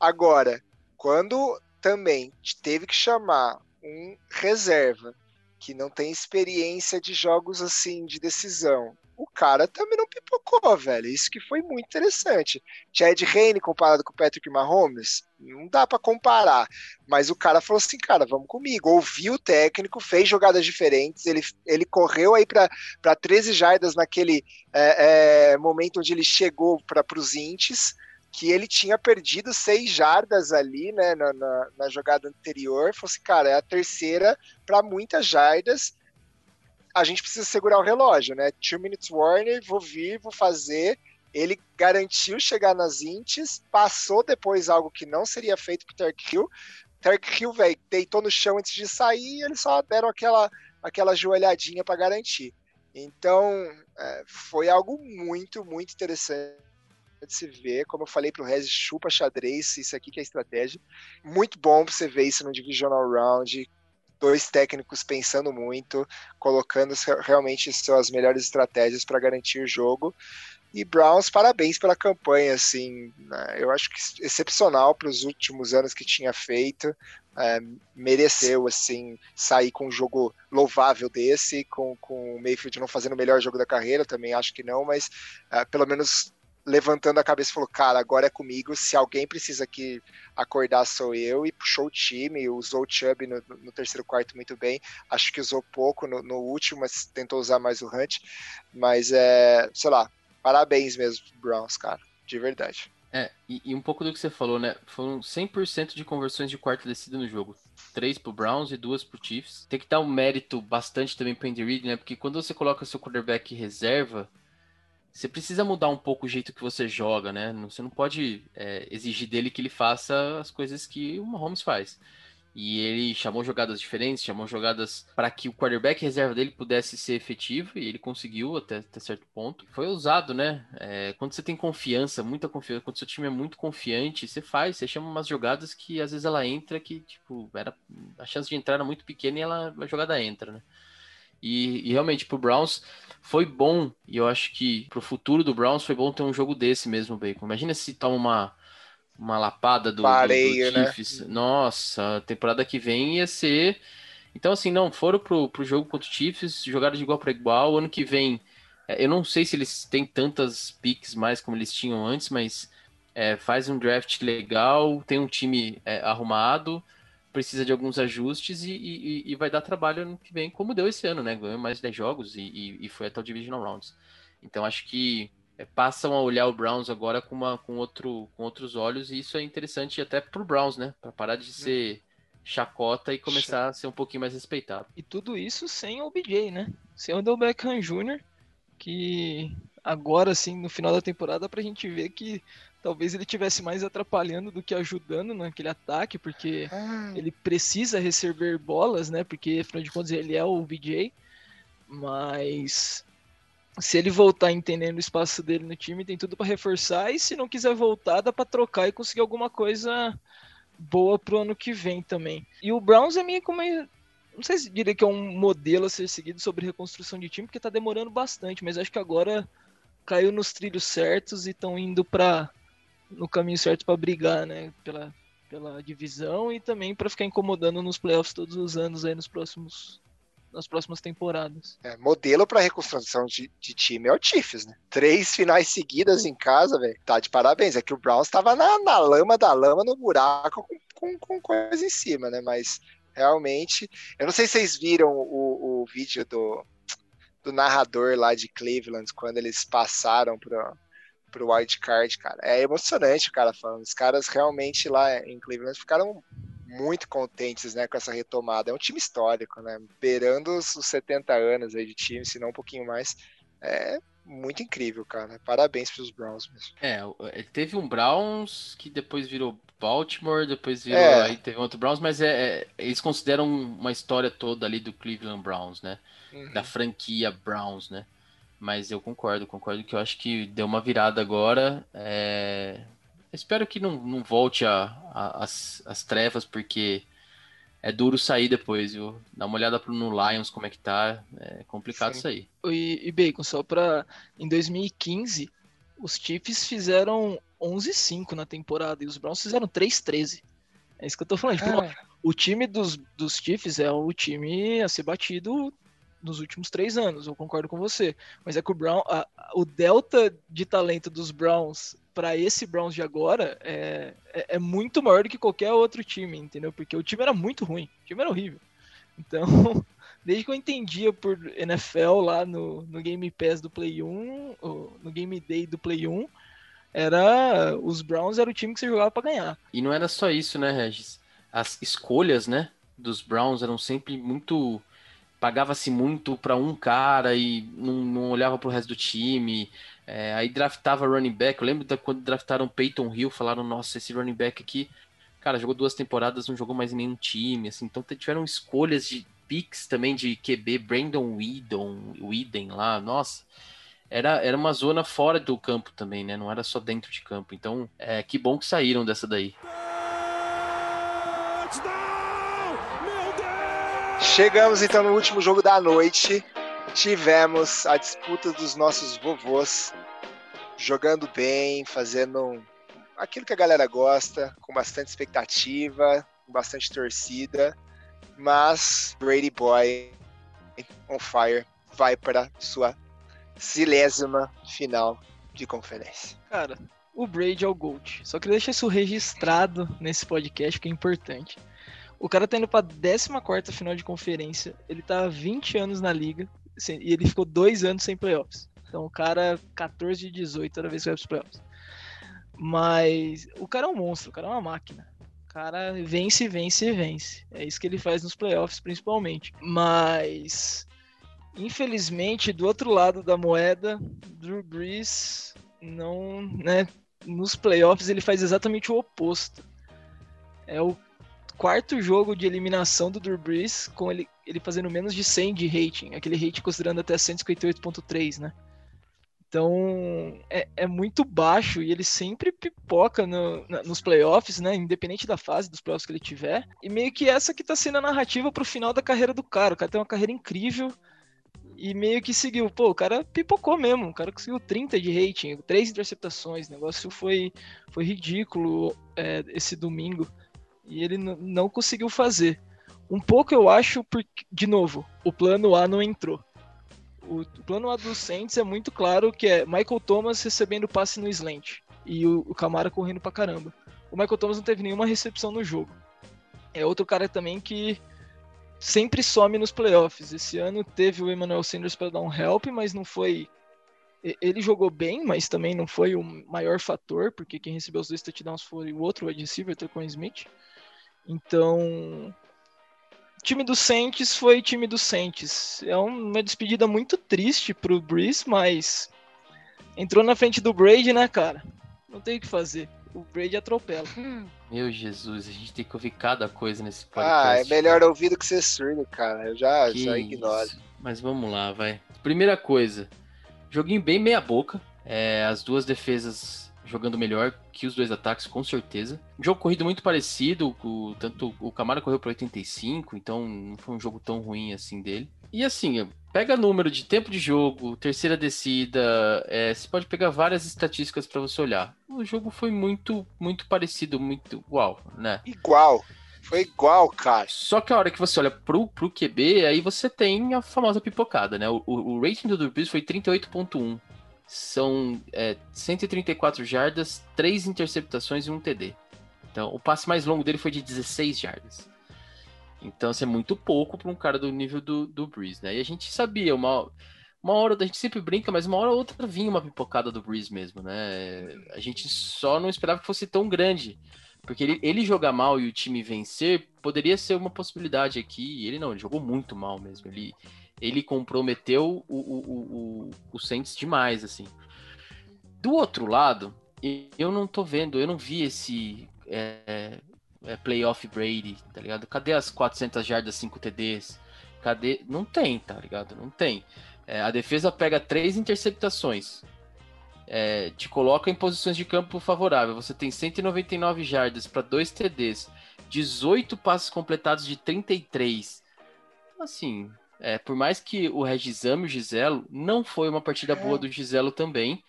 Agora, quando também teve que chamar um reserva que não tem experiência de jogos assim de decisão o cara também não pipocou, velho. Isso que foi muito interessante. Chad Reine comparado com o Patrick Mahomes, não dá para comparar. Mas o cara falou assim, cara, vamos comigo. Ouviu o técnico, fez jogadas diferentes, ele, ele correu aí para 13 jardas naquele é, é, momento onde ele chegou para os intes, que ele tinha perdido seis jardas ali, né, na, na, na jogada anterior. Falou assim, cara, é a terceira para muitas jardas a gente precisa segurar o relógio, né? Two minutes warning, vou vir, vou fazer. Ele garantiu chegar nas intes, passou depois algo que não seria feito pro Tark Hill. Tark Hill, velho, deitou no chão antes de sair e eles só deram aquela, aquela joelhadinha para garantir. Então, é, foi algo muito, muito interessante de se ver. Como eu falei pro Rez, chupa xadrez, isso aqui que é estratégia. Muito bom pra você ver isso no Divisional Round dois técnicos pensando muito, colocando realmente suas melhores estratégias para garantir o jogo. E Browns, parabéns pela campanha, assim, né? eu acho que excepcional para os últimos anos que tinha feito. É, mereceu assim sair com um jogo louvável desse, com, com o Mayfield não fazendo o melhor jogo da carreira, também acho que não, mas é, pelo menos levantando a cabeça e falou: Cara, agora é comigo. Se alguém precisa aqui acordar, sou eu. E puxou o time, usou o Chubb no, no terceiro quarto muito bem. Acho que usou pouco no, no, último, mas tentou usar mais o Hunt. Mas é, sei lá, parabéns mesmo Browns, cara, de verdade. É, e, e um pouco do que você falou, né? Foram 100% de conversões de quarta descida no jogo. Três pro Browns e duas pro Chiefs. Tem que dar um mérito bastante também pro Andy Reid, né? Porque quando você coloca seu quarterback reserva, você precisa mudar um pouco o jeito que você joga, né? Você não pode é, exigir dele que ele faça as coisas que o Mahomes faz. E ele chamou jogadas diferentes, chamou jogadas para que o quarterback reserva dele pudesse ser efetivo, e ele conseguiu até, até certo ponto. Foi usado, né? É, quando você tem confiança, muita confiança, quando seu time é muito confiante, você faz, você chama umas jogadas que às vezes ela entra que, tipo, era, a chance de entrar era muito pequena e ela, a jogada entra, né? E, e realmente, pro Browns foi bom, e eu acho que pro futuro do Browns foi bom ter um jogo desse mesmo, Bacon. Imagina se toma uma, uma lapada do, Pareio, do, do Chiefs. Né? Nossa, a temporada que vem ia ser. Então, assim, não, foram pro, pro jogo contra o Chiefs, jogaram de igual para igual. Ano que vem, é, eu não sei se eles têm tantas picks mais como eles tinham antes, mas é, faz um draft legal, tem um time é, arrumado precisa de alguns ajustes e, e, e, vai dar trabalho ano que vem, como deu esse ano, né? Ganhou mais 10 jogos e, e foi até o Divisional Rounds. Então acho que é, passam a olhar o Browns agora com, uma, com, outro, com outros olhos e isso é interessante até pro Browns, né? Para parar de ser chacota e começar a ser um pouquinho mais respeitado. E tudo isso sem o BJ, né? Sem o Del Beckham Jr., que agora, assim, no final da temporada, pra gente ver que talvez ele tivesse mais atrapalhando do que ajudando naquele ataque, porque ah. ele precisa receber bolas, né? Porque afinal de contas ele é o VJ. Mas se ele voltar entendendo o espaço dele no time, tem tudo para reforçar. E se não quiser voltar, dá para trocar e conseguir alguma coisa boa pro ano que vem também. E o Browns é meio como não sei se diria que é um modelo a ser seguido sobre reconstrução de time, porque tá demorando bastante, mas acho que agora caiu nos trilhos certos e estão indo para no caminho certo para brigar, né, pela, pela divisão e também para ficar incomodando nos playoffs todos os anos aí nos próximos nas próximas temporadas. É, modelo para reconstrução de, de, time é o Chiefs, né? Três finais seguidas em casa, velho. Tá de parabéns. É que o Browns estava na, na, lama da lama, no buraco, com, com, com, coisa em cima, né? Mas realmente. Eu não sei se vocês viram o, o vídeo do, do narrador lá de Cleveland, quando eles passaram para pro wild card, cara. É emocionante o cara falando. Os caras realmente lá em Cleveland ficaram muito contentes, né, com essa retomada. É um time histórico, né? Beirando os 70 anos aí de time, se não um pouquinho mais. É muito incrível, cara. Parabéns pros Browns mesmo. É, é teve um Browns que depois virou Baltimore, depois virou. É. Aí teve outro Browns, mas é, é, eles consideram uma história toda ali do Cleveland Browns, né? Uhum. Da franquia Browns, né? Mas eu concordo, concordo que eu acho que deu uma virada agora. É... Espero que não, não volte a, a, as, as trevas, porque é duro sair depois, viu? Dá uma olhada no Lions como é que tá. É complicado Sim. sair. E, e Bacon, só pra. Em 2015, os Chiefs fizeram 11-5 na temporada e os Browns fizeram 3-13. É isso que eu tô falando. Tipo, o time dos, dos Chiefs é o time a ser batido nos últimos três anos, eu concordo com você. Mas é que o Brown, a, o delta de talento dos Browns para esse Browns de agora é, é, é, muito maior do que qualquer outro time, entendeu? Porque o time era muito ruim, o time era horrível. Então, desde que eu entendia por NFL lá no, no Game Pass do Play 1, no Game Day do Play 1, era os Browns era o time que você jogava para ganhar. E não era só isso, né, Regis? As escolhas, né, dos Browns eram sempre muito pagava-se muito para um cara e não, não olhava para o resto do time. É, aí draftava running back. Eu lembro da, quando draftaram Peyton Hill, falaram: Nossa, esse running back aqui, cara, jogou duas temporadas, não jogou mais em nenhum time. Assim, então tiveram escolhas de picks também de QB, Brandon Whedon, Whedon lá, nossa. Era, era uma zona fora do campo também, né? Não era só dentro de campo. Então, é, que bom que saíram dessa daí. Chegamos então no último jogo da noite. Tivemos a disputa dos nossos vovôs jogando bem, fazendo aquilo que a galera gosta, com bastante expectativa, com bastante torcida. Mas Brady Boy on fire vai para sua silésima final de conferência. Cara, o Brady é o GOAT. Só queria deixar isso registrado nesse podcast, que é importante. O cara tá indo pra 14 final de conferência. Ele tá há 20 anos na liga. E ele ficou dois anos sem playoffs. Então o cara, 14 de 18, toda vez que vai pros playoffs. Mas o cara é um monstro, o cara é uma máquina. O cara vence, vence, vence. É isso que ele faz nos playoffs, principalmente. Mas, infelizmente, do outro lado da moeda, Drew Brees não, né, nos playoffs ele faz exatamente o oposto. É o quarto jogo de eliminação do Drew Brees com ele, ele fazendo menos de 100 de rating, aquele rating considerando até 158.3, né? Então é, é, muito baixo e ele sempre pipoca no, na, nos playoffs, né? Independente da fase dos playoffs que ele tiver. E meio que essa que tá sendo a narrativa pro final da carreira do cara. O cara tem uma carreira incrível e meio que seguiu. Pô, o cara pipocou mesmo. O cara conseguiu 30 de rating, três interceptações. O negócio foi, foi ridículo é, esse domingo. E ele não conseguiu fazer. Um pouco eu acho, porque, de novo, o plano A não entrou o, plano A do Saints é muito claro que é Michael Thomas recebendo passe no slant e o, o Camara correndo pra caramba. O Michael Thomas não teve nenhuma recepção no jogo. É outro cara também que sempre some nos playoffs. Esse ano teve o Emmanuel Sanders para dar um help, mas não foi. Ele jogou bem, mas também não foi o maior fator, porque quem recebeu os dois touchdowns foi o outro wide receiver, Tecon Smith. Então, time do Saints foi time do Saints. É uma despedida muito triste pro Breeze, mas entrou na frente do Brady, né, cara? Não tem o que fazer. O Brady atropela. Meu Jesus, a gente tem que ouvir cada coisa nesse podcast. Ah, é melhor ouvir do que ser surdo, cara. Eu já, já ignoro. Mas vamos lá, vai. Primeira coisa, joguinho bem meia boca. É, as duas defesas jogando melhor que os dois ataques, com certeza. Jogo corrido muito parecido, o, tanto o Camara correu para 85, então não foi um jogo tão ruim assim dele. E assim, pega número de tempo de jogo, terceira descida, é, você pode pegar várias estatísticas para você olhar. O jogo foi muito, muito parecido, muito igual, né? Igual. Foi igual, cara. Só que a hora que você olha pro, pro QB, aí você tem a famosa pipocada, né? O, o, o rating do Drew foi 38.1 são é, 134 jardas, 3 interceptações e um TD. Então, o passe mais longo dele foi de 16 jardas. Então, isso é muito pouco para um cara do nível do, do Breeze, né? E a gente sabia, uma, uma hora, a gente sempre brinca, mas uma hora ou outra vinha uma pipocada do Breeze mesmo, né? A gente só não esperava que fosse tão grande. Porque ele, ele jogar mal e o time vencer poderia ser uma possibilidade aqui. E ele não, ele jogou muito mal mesmo. Ele, ele comprometeu o, o, o, o Saints demais, assim. Do outro lado, eu não tô vendo, eu não vi esse é, é, playoff Brady, tá ligado? Cadê as 400 jardas, 5 TDs? Cadê? Não tem, tá ligado? Não tem. É, a defesa pega três interceptações, é, te coloca em posições de campo favorável. Você tem 199 jardas para dois TDs, 18 passes completados de 33. Assim, é, por mais que o Regis ame o Giselo, não foi uma partida boa é. do Giselo também.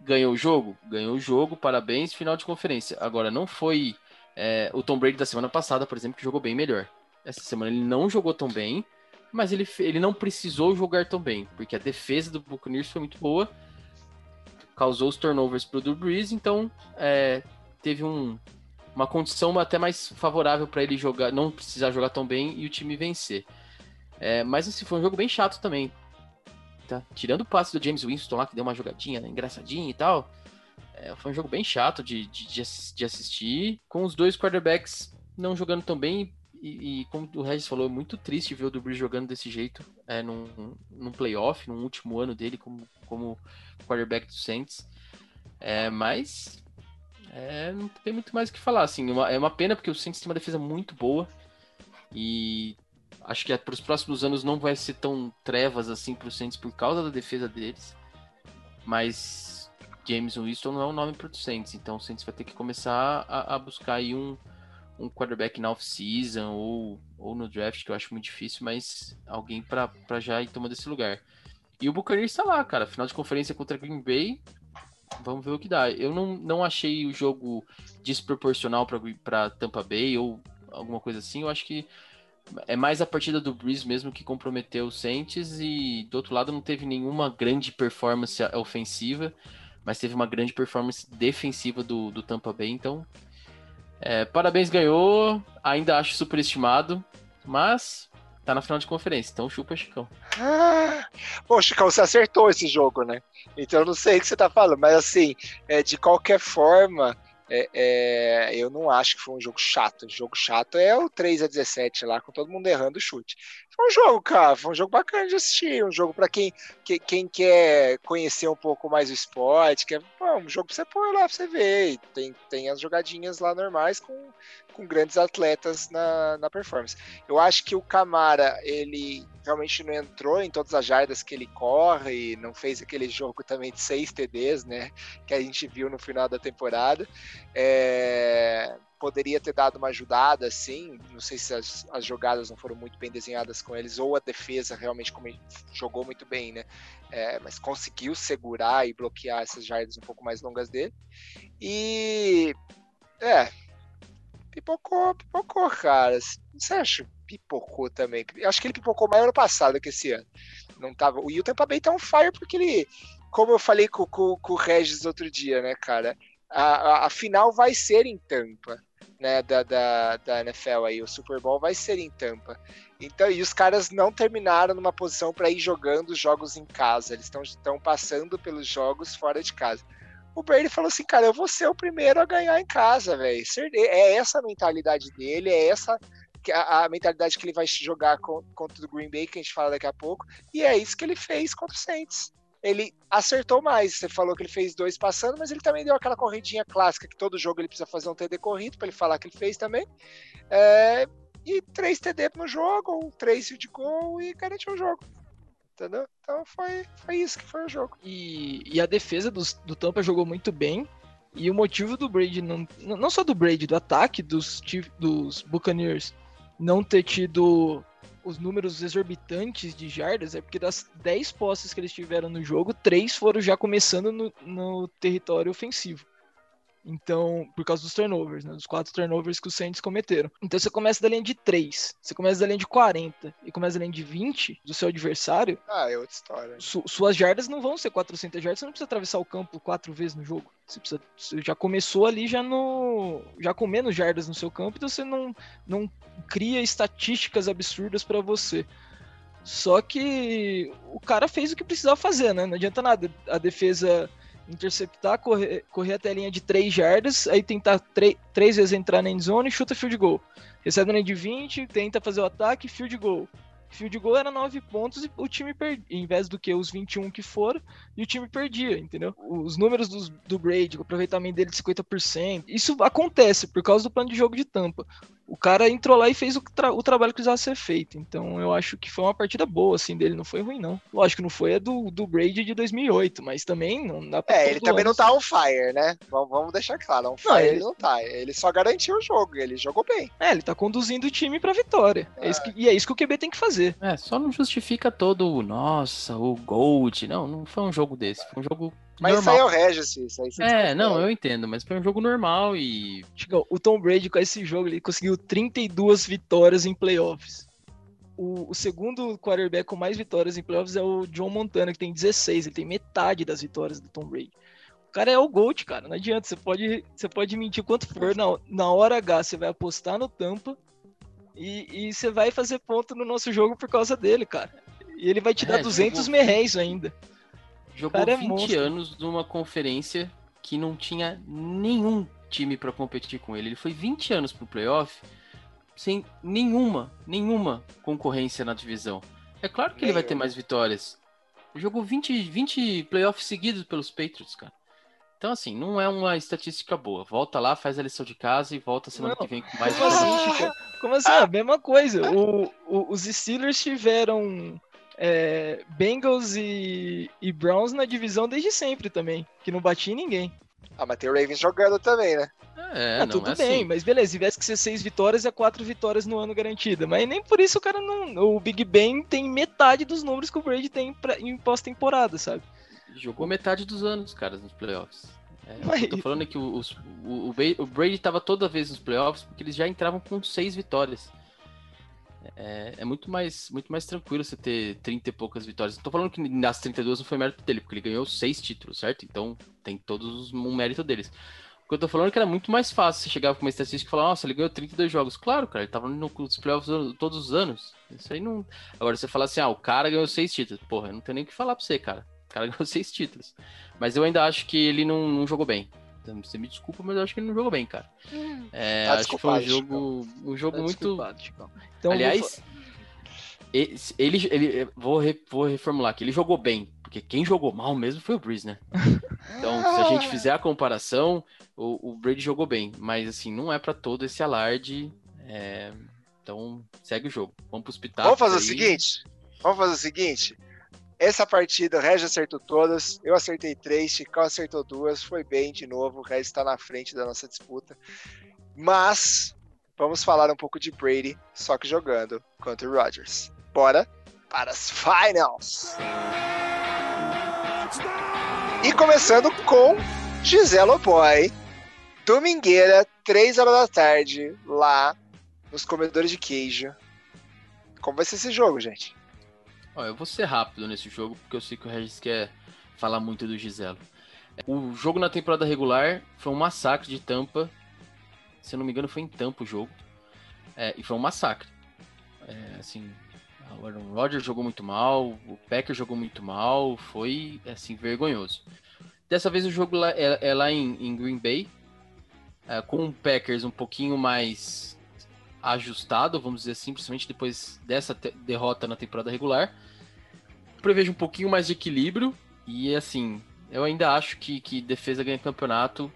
Ganhou o jogo? Ganhou o jogo, parabéns, final de conferência. Agora, não foi é, o Tom Brady da semana passada, por exemplo, que jogou bem melhor. Essa semana ele não jogou tão bem, mas ele, ele não precisou jogar tão bem, porque a defesa do Buccaneers foi muito boa, causou os turnovers para o Drew Brees, então é, teve um, uma condição até mais favorável para ele jogar, não precisar jogar tão bem e o time vencer. É, mas assim, foi um jogo bem chato também. Tá? Tirando o passe do James Winston lá, que deu uma jogadinha né, engraçadinha e tal. É, foi um jogo bem chato de, de, de, assistir, com os dois quarterbacks não jogando tão bem. E, e como o Regis falou, é muito triste ver o Dubry jogando desse jeito é, num, num playoff, num último ano dele como, como quarterback do Saints. É, mas é, não tem muito mais o que falar. Assim, uma, é uma pena porque o Saints tem uma defesa muito boa. E Acho que é, para os próximos anos não vai ser tão trevas assim para o Saints por causa da defesa deles. Mas James Winston não é um nome para o Saints, então o Saints vai ter que começar a, a buscar aí um, um quarterback na off-season ou, ou no draft, que eu acho muito difícil, mas alguém para já ir tomando esse lugar. E o Buccaneers está lá, cara. Final de conferência contra Green Bay. Vamos ver o que dá. Eu não, não achei o jogo desproporcional para Tampa Bay ou alguma coisa assim. Eu acho que é mais a partida do Breeze mesmo que comprometeu o Saints e do outro lado não teve nenhuma grande performance ofensiva, mas teve uma grande performance defensiva do, do Tampa Bay. Então, é, parabéns, ganhou. Ainda acho superestimado, mas tá na final de conferência, então chupa, Chicão. Ah, bom, Chicão, você acertou esse jogo, né? Então eu não sei o que você tá falando, mas assim, é, de qualquer forma, é, é, eu não acho que foi um jogo chato. O jogo chato é o 3 a 17 lá, com todo mundo errando o chute. Foi um jogo, cara, foi um jogo bacana de assistir. Um jogo para quem, que, quem quer conhecer um pouco mais o esporte, quer, pô, um jogo pra você pôr lá pra você ver. Tem, tem as jogadinhas lá normais com, com grandes atletas na, na performance. Eu acho que o Camara, ele realmente não entrou em todas as jardas que ele corre, não fez aquele jogo também de seis TDs, né? Que a gente viu no final da temporada. É, poderia ter dado uma ajudada, assim. Não sei se as, as, jogadas não foram muito bem desenhadas com eles, ou a defesa realmente como jogou muito bem, né? É, mas conseguiu segurar e bloquear essas jardas um pouco mais longas dele. E. É. Pipocou, pipocou, cara. Você acha? pipocou também. Acho que ele pipocou mais ano passado que esse ano. Não tava. O Tampa Bay tá um fire porque ele, como eu falei com, com, com o Regis outro dia, né, cara? A, a, a, final vai ser em Tampa, né, da, da, da NFL aí, o Super Bowl vai ser em Tampa. Então, e os caras não terminaram numa posição para ir jogando os jogos em casa, eles estão passando pelos jogos fora de casa. O Brady falou assim, cara, eu vou ser o primeiro a ganhar em casa, velho. É essa a mentalidade dele, é essa a, a, mentalidade que ele vai jogar com, contra o Green Bay, que a gente fala daqui a pouco, e é isso que ele fez contra o Saints. Ele acertou mais. Você falou que ele fez dois passando, mas ele também deu aquela corridinha clássica que todo jogo ele precisa fazer um TD corrido para ele falar que ele fez também. É, e três TD no jogo, três de goal e garantiu o jogo. Entendeu? Então foi, foi isso que foi o jogo. E, e a defesa do, do Tampa jogou muito bem. E o motivo do Brady, não, não só do Brady, do ataque dos, dos Buccaneers não ter tido os números exorbitantes de jardas é porque das 10 posses que eles tiveram no jogo, 3 foram já começando no, no território ofensivo. Então, por causa dos turnovers, né? Dos quatro turnovers que os Saints cometeram. Então você começa da linha de 3, você começa da linha de 40 e começa da linha de 20 do seu adversário. Ah, é outra história. Su suas jardas não vão ser 400 jardas, você não precisa atravessar o campo quatro vezes no jogo. Você, precisa, você já começou ali já no já com menos jardas no seu campo, então você não não cria estatísticas absurdas para você. Só que o cara fez o que precisava fazer, né? Não adianta nada a defesa interceptar, correr, correr até a linha de 3 jardas, aí tentar 3 vezes entrar na endzone e chuta field goal. Recebe na linha de 20, tenta fazer o ataque, field goal. Field goal era 9 pontos e o time perdia, em vez do que os 21 que foram, e o time perdia, entendeu? Os números do, do Brady, o aproveitamento dele de 50%, isso acontece por causa do plano de jogo de tampa o cara entrou lá e fez o, tra o, trabalho que precisava ser feito. Então eu acho que foi uma partida boa, assim, dele. Não foi ruim, não. Lógico, não foi a do, do Brady de 2008, mas também não dá pra. É, ele também ano. não tá on fire, né? Vamos, vamos deixar claro. On fire não, ele... ele... não tá. Ele só garantiu o jogo, ele jogou bem. É, ele tá conduzindo o time pra vitória. É. É que, e é isso que o QB tem que fazer. É, só não justifica todo o nossa, o Gold. Não, não foi um jogo desse. Foi um jogo mas normal. isso aí é o Regis, isso aí É, não, eu entendo, mas foi um jogo normal e. o Tom Brady com esse jogo ele conseguiu 32 vitórias em playoffs. O, o, segundo quarterback com mais vitórias em playoffs é o John Montana, que tem 16, ele tem metade das vitórias do Tom Brady. O cara é o GOAT, cara, não adianta, você pode, você pode mentir quanto for, na, na hora H você vai apostar no Tampa e, e você vai fazer ponto no nosso jogo por causa dele, cara. E ele vai te dar é, 200 jogou... merréis ainda. Jogou cara 20 é anos numa conferência que não tinha nenhum time para competir com ele. Ele foi 20 anos pro playoff sem nenhuma, nenhuma concorrência na divisão. É claro que ele vai ter mais vitórias. Jogou 20, 20 playoffs seguidos pelos Patriots, cara. Então, assim, não é uma estatística boa. Volta lá, faz a lição de casa e volta semana não. que vem com mais Como assim? Como assim? A mesma coisa. O, o, os Steelers tiveram é, Bengals e, e Browns na divisão desde sempre também, que não batia em ninguém. Ah, mas tem o Ravens jogando também, né? É, ah, não, tudo é bem, assim. mas beleza, se tivesse que ser seis vitórias, é quatro vitórias no ano garantida. Mas nem por isso o cara não. O Big Ben tem metade dos números que o Brady tem pra, em pós-temporada, sabe? Jogou metade dos anos, cara, nos playoffs. É, mas... Eu tô falando é que o, o, o Brady tava toda vez nos playoffs porque eles já entravam com seis vitórias. É, é, muito, mais, muito mais tranquilo você ter 30 e poucas vitórias. Não tô falando que nas 32 não foi mérito dele, porque ele ganhou seis títulos, certo? Então tem todos um mérito deles. O que eu tô falando é que era muito mais fácil você chegar com uma estatística e falar, nossa, ele ganhou 32 jogos. Claro, cara, ele tava nos playoffs todos os anos. Isso aí não. Agora você fala assim, ah, o cara ganhou seis títulos. Porra, eu não tenho nem o que falar pra você, cara. O cara ganhou seis títulos. Mas eu ainda acho que ele não, não jogou bem. Você me desculpa, mas eu acho que ele não jogou bem, cara. Hum. É, tá acho que foi um jogo, um jogo tá muito. Então, Aliás, ele, ele, ele vou, re, vou reformular aqui. Ele jogou bem, porque quem jogou mal mesmo foi o Breeze, né? Então, se a gente fizer a comparação, o, o Brady jogou bem, mas assim, não é para todo esse alarde. É... Então, segue o jogo. Vamos pro hospital. Vamos fazer aí. o seguinte. Vamos fazer o seguinte. Essa partida, o Regis acertou todas, eu acertei três, Chicão acertou duas, foi bem de novo, o Regis está na frente da nossa disputa. Mas vamos falar um pouco de Brady, só que jogando contra o Rodgers. Bora para as finals! E começando com Giselo Boy, domingueira, 3 horas da tarde, lá nos comedores de queijo. Como vai ser esse jogo, gente? Ó, eu vou ser rápido nesse jogo, porque eu sei que o Regis quer falar muito do Giselo. O jogo na temporada regular foi um massacre de tampa. Se eu não me engano, foi em tampa o jogo. É, e foi um massacre. É, assim, o Aaron Rodgers jogou muito mal, o Packer jogou muito mal, foi assim, vergonhoso. Dessa vez o jogo é, é lá em, em, Green Bay, é, com o Packers um pouquinho mais ajustado, vamos dizer assim, principalmente depois dessa derrota na temporada regular. Prevejo um pouquinho mais de equilíbrio e assim, eu ainda acho que, que defesa ganha campeonato.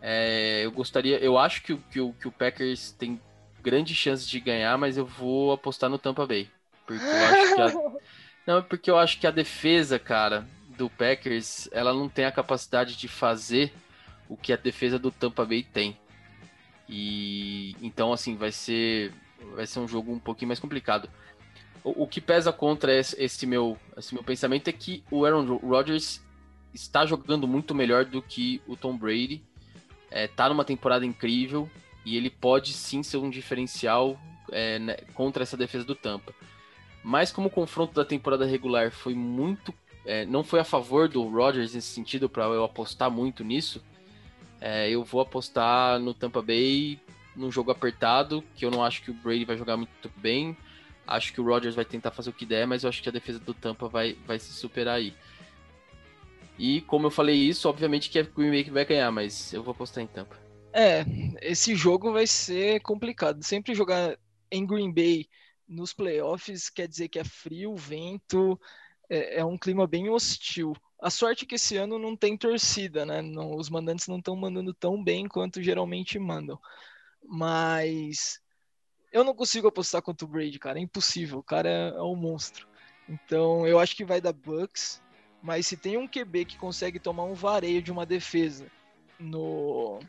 É, eu gostaria, eu acho que, que, o, que o Packers tem grandes chances de ganhar, mas eu vou apostar no Tampa Bay. Porque eu acho que a, não, porque eu acho que a defesa, cara, do Packers, ela não tem a capacidade de fazer o que a defesa do Tampa Bay tem. E então assim, vai ser vai ser um jogo um pouquinho mais complicado. O, o que pesa contra esse, esse, meu esse meu pensamento é que o Aaron Rodgers está jogando muito melhor do que o Tom Brady. É, tá numa temporada incrível e ele pode sim ser um diferencial é, né, contra essa defesa do Tampa. Mas como o confronto da temporada regular foi muito, é, não foi a favor do Rodgers nesse sentido para eu apostar muito nisso, é, eu vou apostar no Tampa Bay num jogo apertado, que eu não acho que o Brady vai jogar muito bem. Acho que o Rodgers vai tentar fazer o que der, mas eu acho que a defesa do Tampa vai, vai se superar aí. E como eu falei isso, obviamente que é o Green Bay que vai ganhar, mas eu vou apostar em Tampa. É, esse jogo vai ser complicado. Sempre jogar em Green Bay nos playoffs quer dizer que é frio, vento, é, é um clima bem hostil. A sorte é que esse ano não tem torcida, né? Não, os mandantes não estão mandando tão bem quanto geralmente mandam. Mas eu não consigo apostar contra o Brady, cara. É impossível. O cara é, é um monstro. Então eu acho que vai dar Bucks. Mas se tem um QB que consegue tomar um vareio de uma defesa no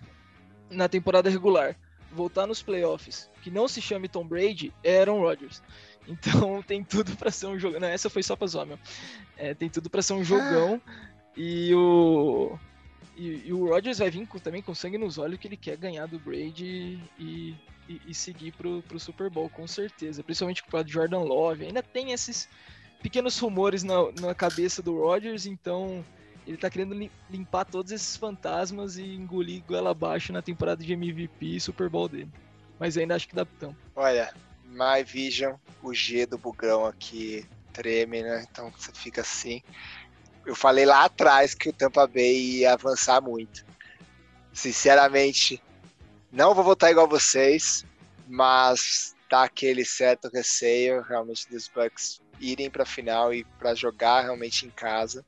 na temporada regular, voltar nos playoffs, que não se chame Tom Brady, é Aaron Rodgers. Então tem tudo para ser um jogo. Não, essa foi só pra zoar, meu. É, tem tudo para ser um jogão. E o. E, e, o Rodgers vai vir com, também com sangue nos olhos que ele quer ganhar do Brady e, e, e seguir pro, pro Super Bowl, com certeza. Principalmente com o Jordan Love. Ainda tem esses pequenos rumores na, na cabeça do Rodgers, então ele tá querendo limpar todos esses fantasmas e engolir goela abaixo na temporada de MVP e Super Bowl dele. Mas ainda acho que dá tempo. Olha, My Vision, o G do bugão aqui treme, né? Então você fica assim. Eu falei lá atrás que o Tampa Bay ia avançar muito. Sinceramente, não vou votar igual vocês, mas tá aquele certo receio realmente dos Bucks irem para a final e para jogar realmente em casa.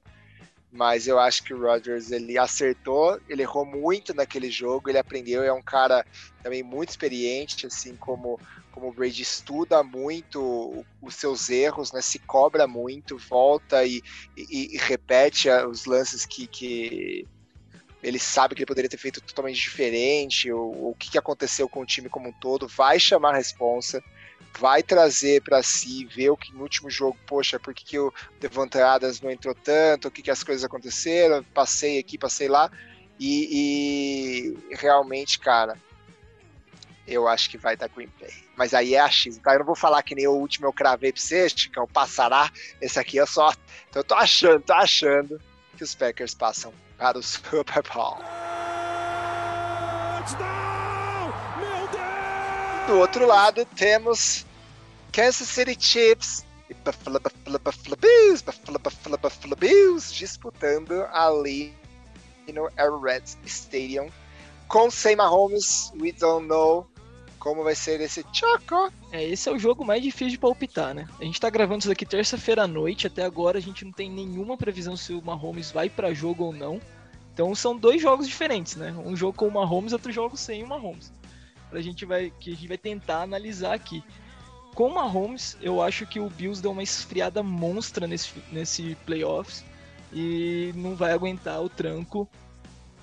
Mas eu acho que o Rodgers ele acertou, ele errou muito naquele jogo, ele aprendeu, é um cara também muito experiente, assim como como o Brady estuda muito os seus erros, né, se cobra muito, volta e, e, e repete os lances que, que, ele sabe que ele poderia ter feito totalmente diferente, o, que, aconteceu com o time como um todo, vai chamar a responsa, vai trazer para si, ver o que no último jogo, poxa, por que, que o Adams não entrou tanto, o que, que as coisas aconteceram, passei aqui, passei lá, e, e realmente, cara, eu acho que vai dar Green Bay. Mas aí é achismo, tá? Eu não vou falar que nem o último eu cravei pra você, Chicão, passará. Esse aqui é só. Então eu tô achando, tô achando que os Packers passam para o Super Bowl. Do outro lado, temos Kansas City Chiefs e Buffalo, Buffalo, Buffalo Bills, Buffalo, Buffalo, Buffalo Bills disputando ali no Arrowhead Stadium com Sam Mahomes, we don't know como vai ser esse Choco. É, esse é o jogo mais difícil de palpitar, né? A gente tá gravando isso daqui terça-feira à noite, até agora a gente não tem nenhuma previsão se o Mahomes vai para jogo ou não. Então são dois jogos diferentes, né? Um jogo com o Mahomes, outro jogo sem o Mahomes. A gente vai que a gente vai tentar analisar aqui. Com o Mahomes, eu acho que o Bills deu uma esfriada monstra nesse nesse playoffs e não vai aguentar o tranco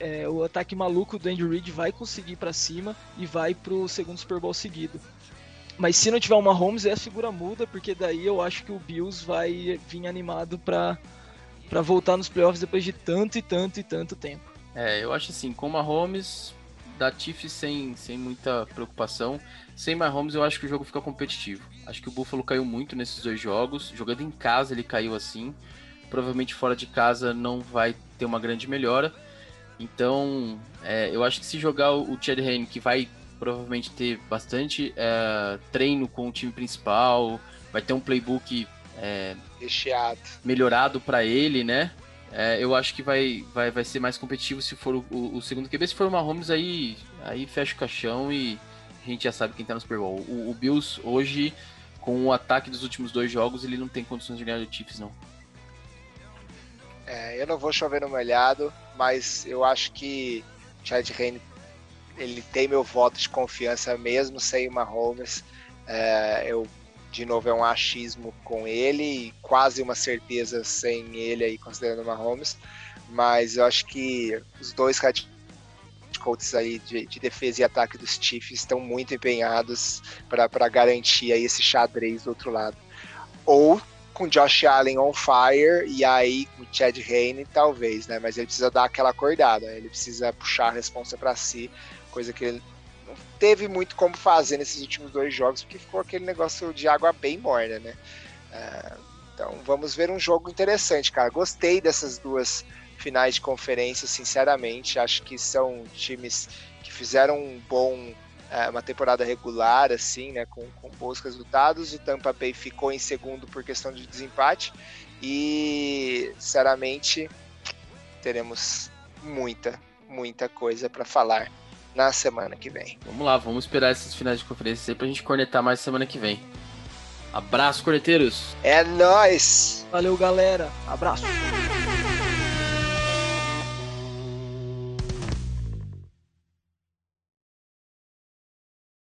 é, o ataque maluco do Andy Reid vai conseguir para cima e vai pro segundo Super Bowl seguido. Mas se não tiver uma Mahomes, é a figura muda, porque daí eu acho que o Bills vai vir animado para para voltar nos playoffs depois de tanto e tanto e tanto tempo. É, eu acho assim, com o Mahomes, da Chiefs sem, sem muita preocupação. Sem Mahomes, eu acho que o jogo fica competitivo. Acho que o Buffalo caiu muito nesses dois jogos. Jogando em casa, ele caiu assim. Provavelmente fora de casa não vai ter uma grande melhora. Então, é, eu acho que se jogar o Chad Henne, que vai provavelmente ter bastante é, treino com o time principal, vai ter um playbook é, melhorado para ele, né? É, eu acho que vai, vai, vai ser mais competitivo se for o, o, o, segundo QB. Se for o Mahomes, aí, aí fecha o caixão e a gente já sabe quem tá no Super Bowl. O, o Bills hoje, com o ataque dos últimos dois jogos, ele não tem condições de ganhar o Chiefs, não. É, eu não vou chover no molhado, mas eu acho que Chad Henne ele tem meu voto de confiança mesmo sem o Mahomes. É, eu de novo é um achismo com ele e quase uma certeza sem ele aí considerando o Mahomes, mas eu acho que os dois coaches aí de, de, defesa e ataque dos Chiefs estão muito empenhados para garantir aí esse xadrez do outro lado. Ou com Josh Allen on fire e aí com Chad Hayne talvez, né? Mas ele precisa dar aquela acordada, ele precisa puxar a responsa para si, coisa que ele não teve muito como fazer nesses últimos dois jogos, porque ficou aquele negócio de água bem morna, né? Uh, então vamos ver um jogo interessante, cara. Gostei dessas duas finais de conferência, sinceramente. Acho que são times que fizeram um bom é, uma temporada regular, assim, né, com, com bons resultados. O Tampa Bay ficou em segundo por questão de desempate e, sinceramente, teremos muita, muita coisa para falar na semana que vem. Vamos lá, vamos esperar esses finais de conferência aí pra gente cornetar mais semana que vem. Abraço, corneteiros! É nóis! Valeu, galera! Abraço!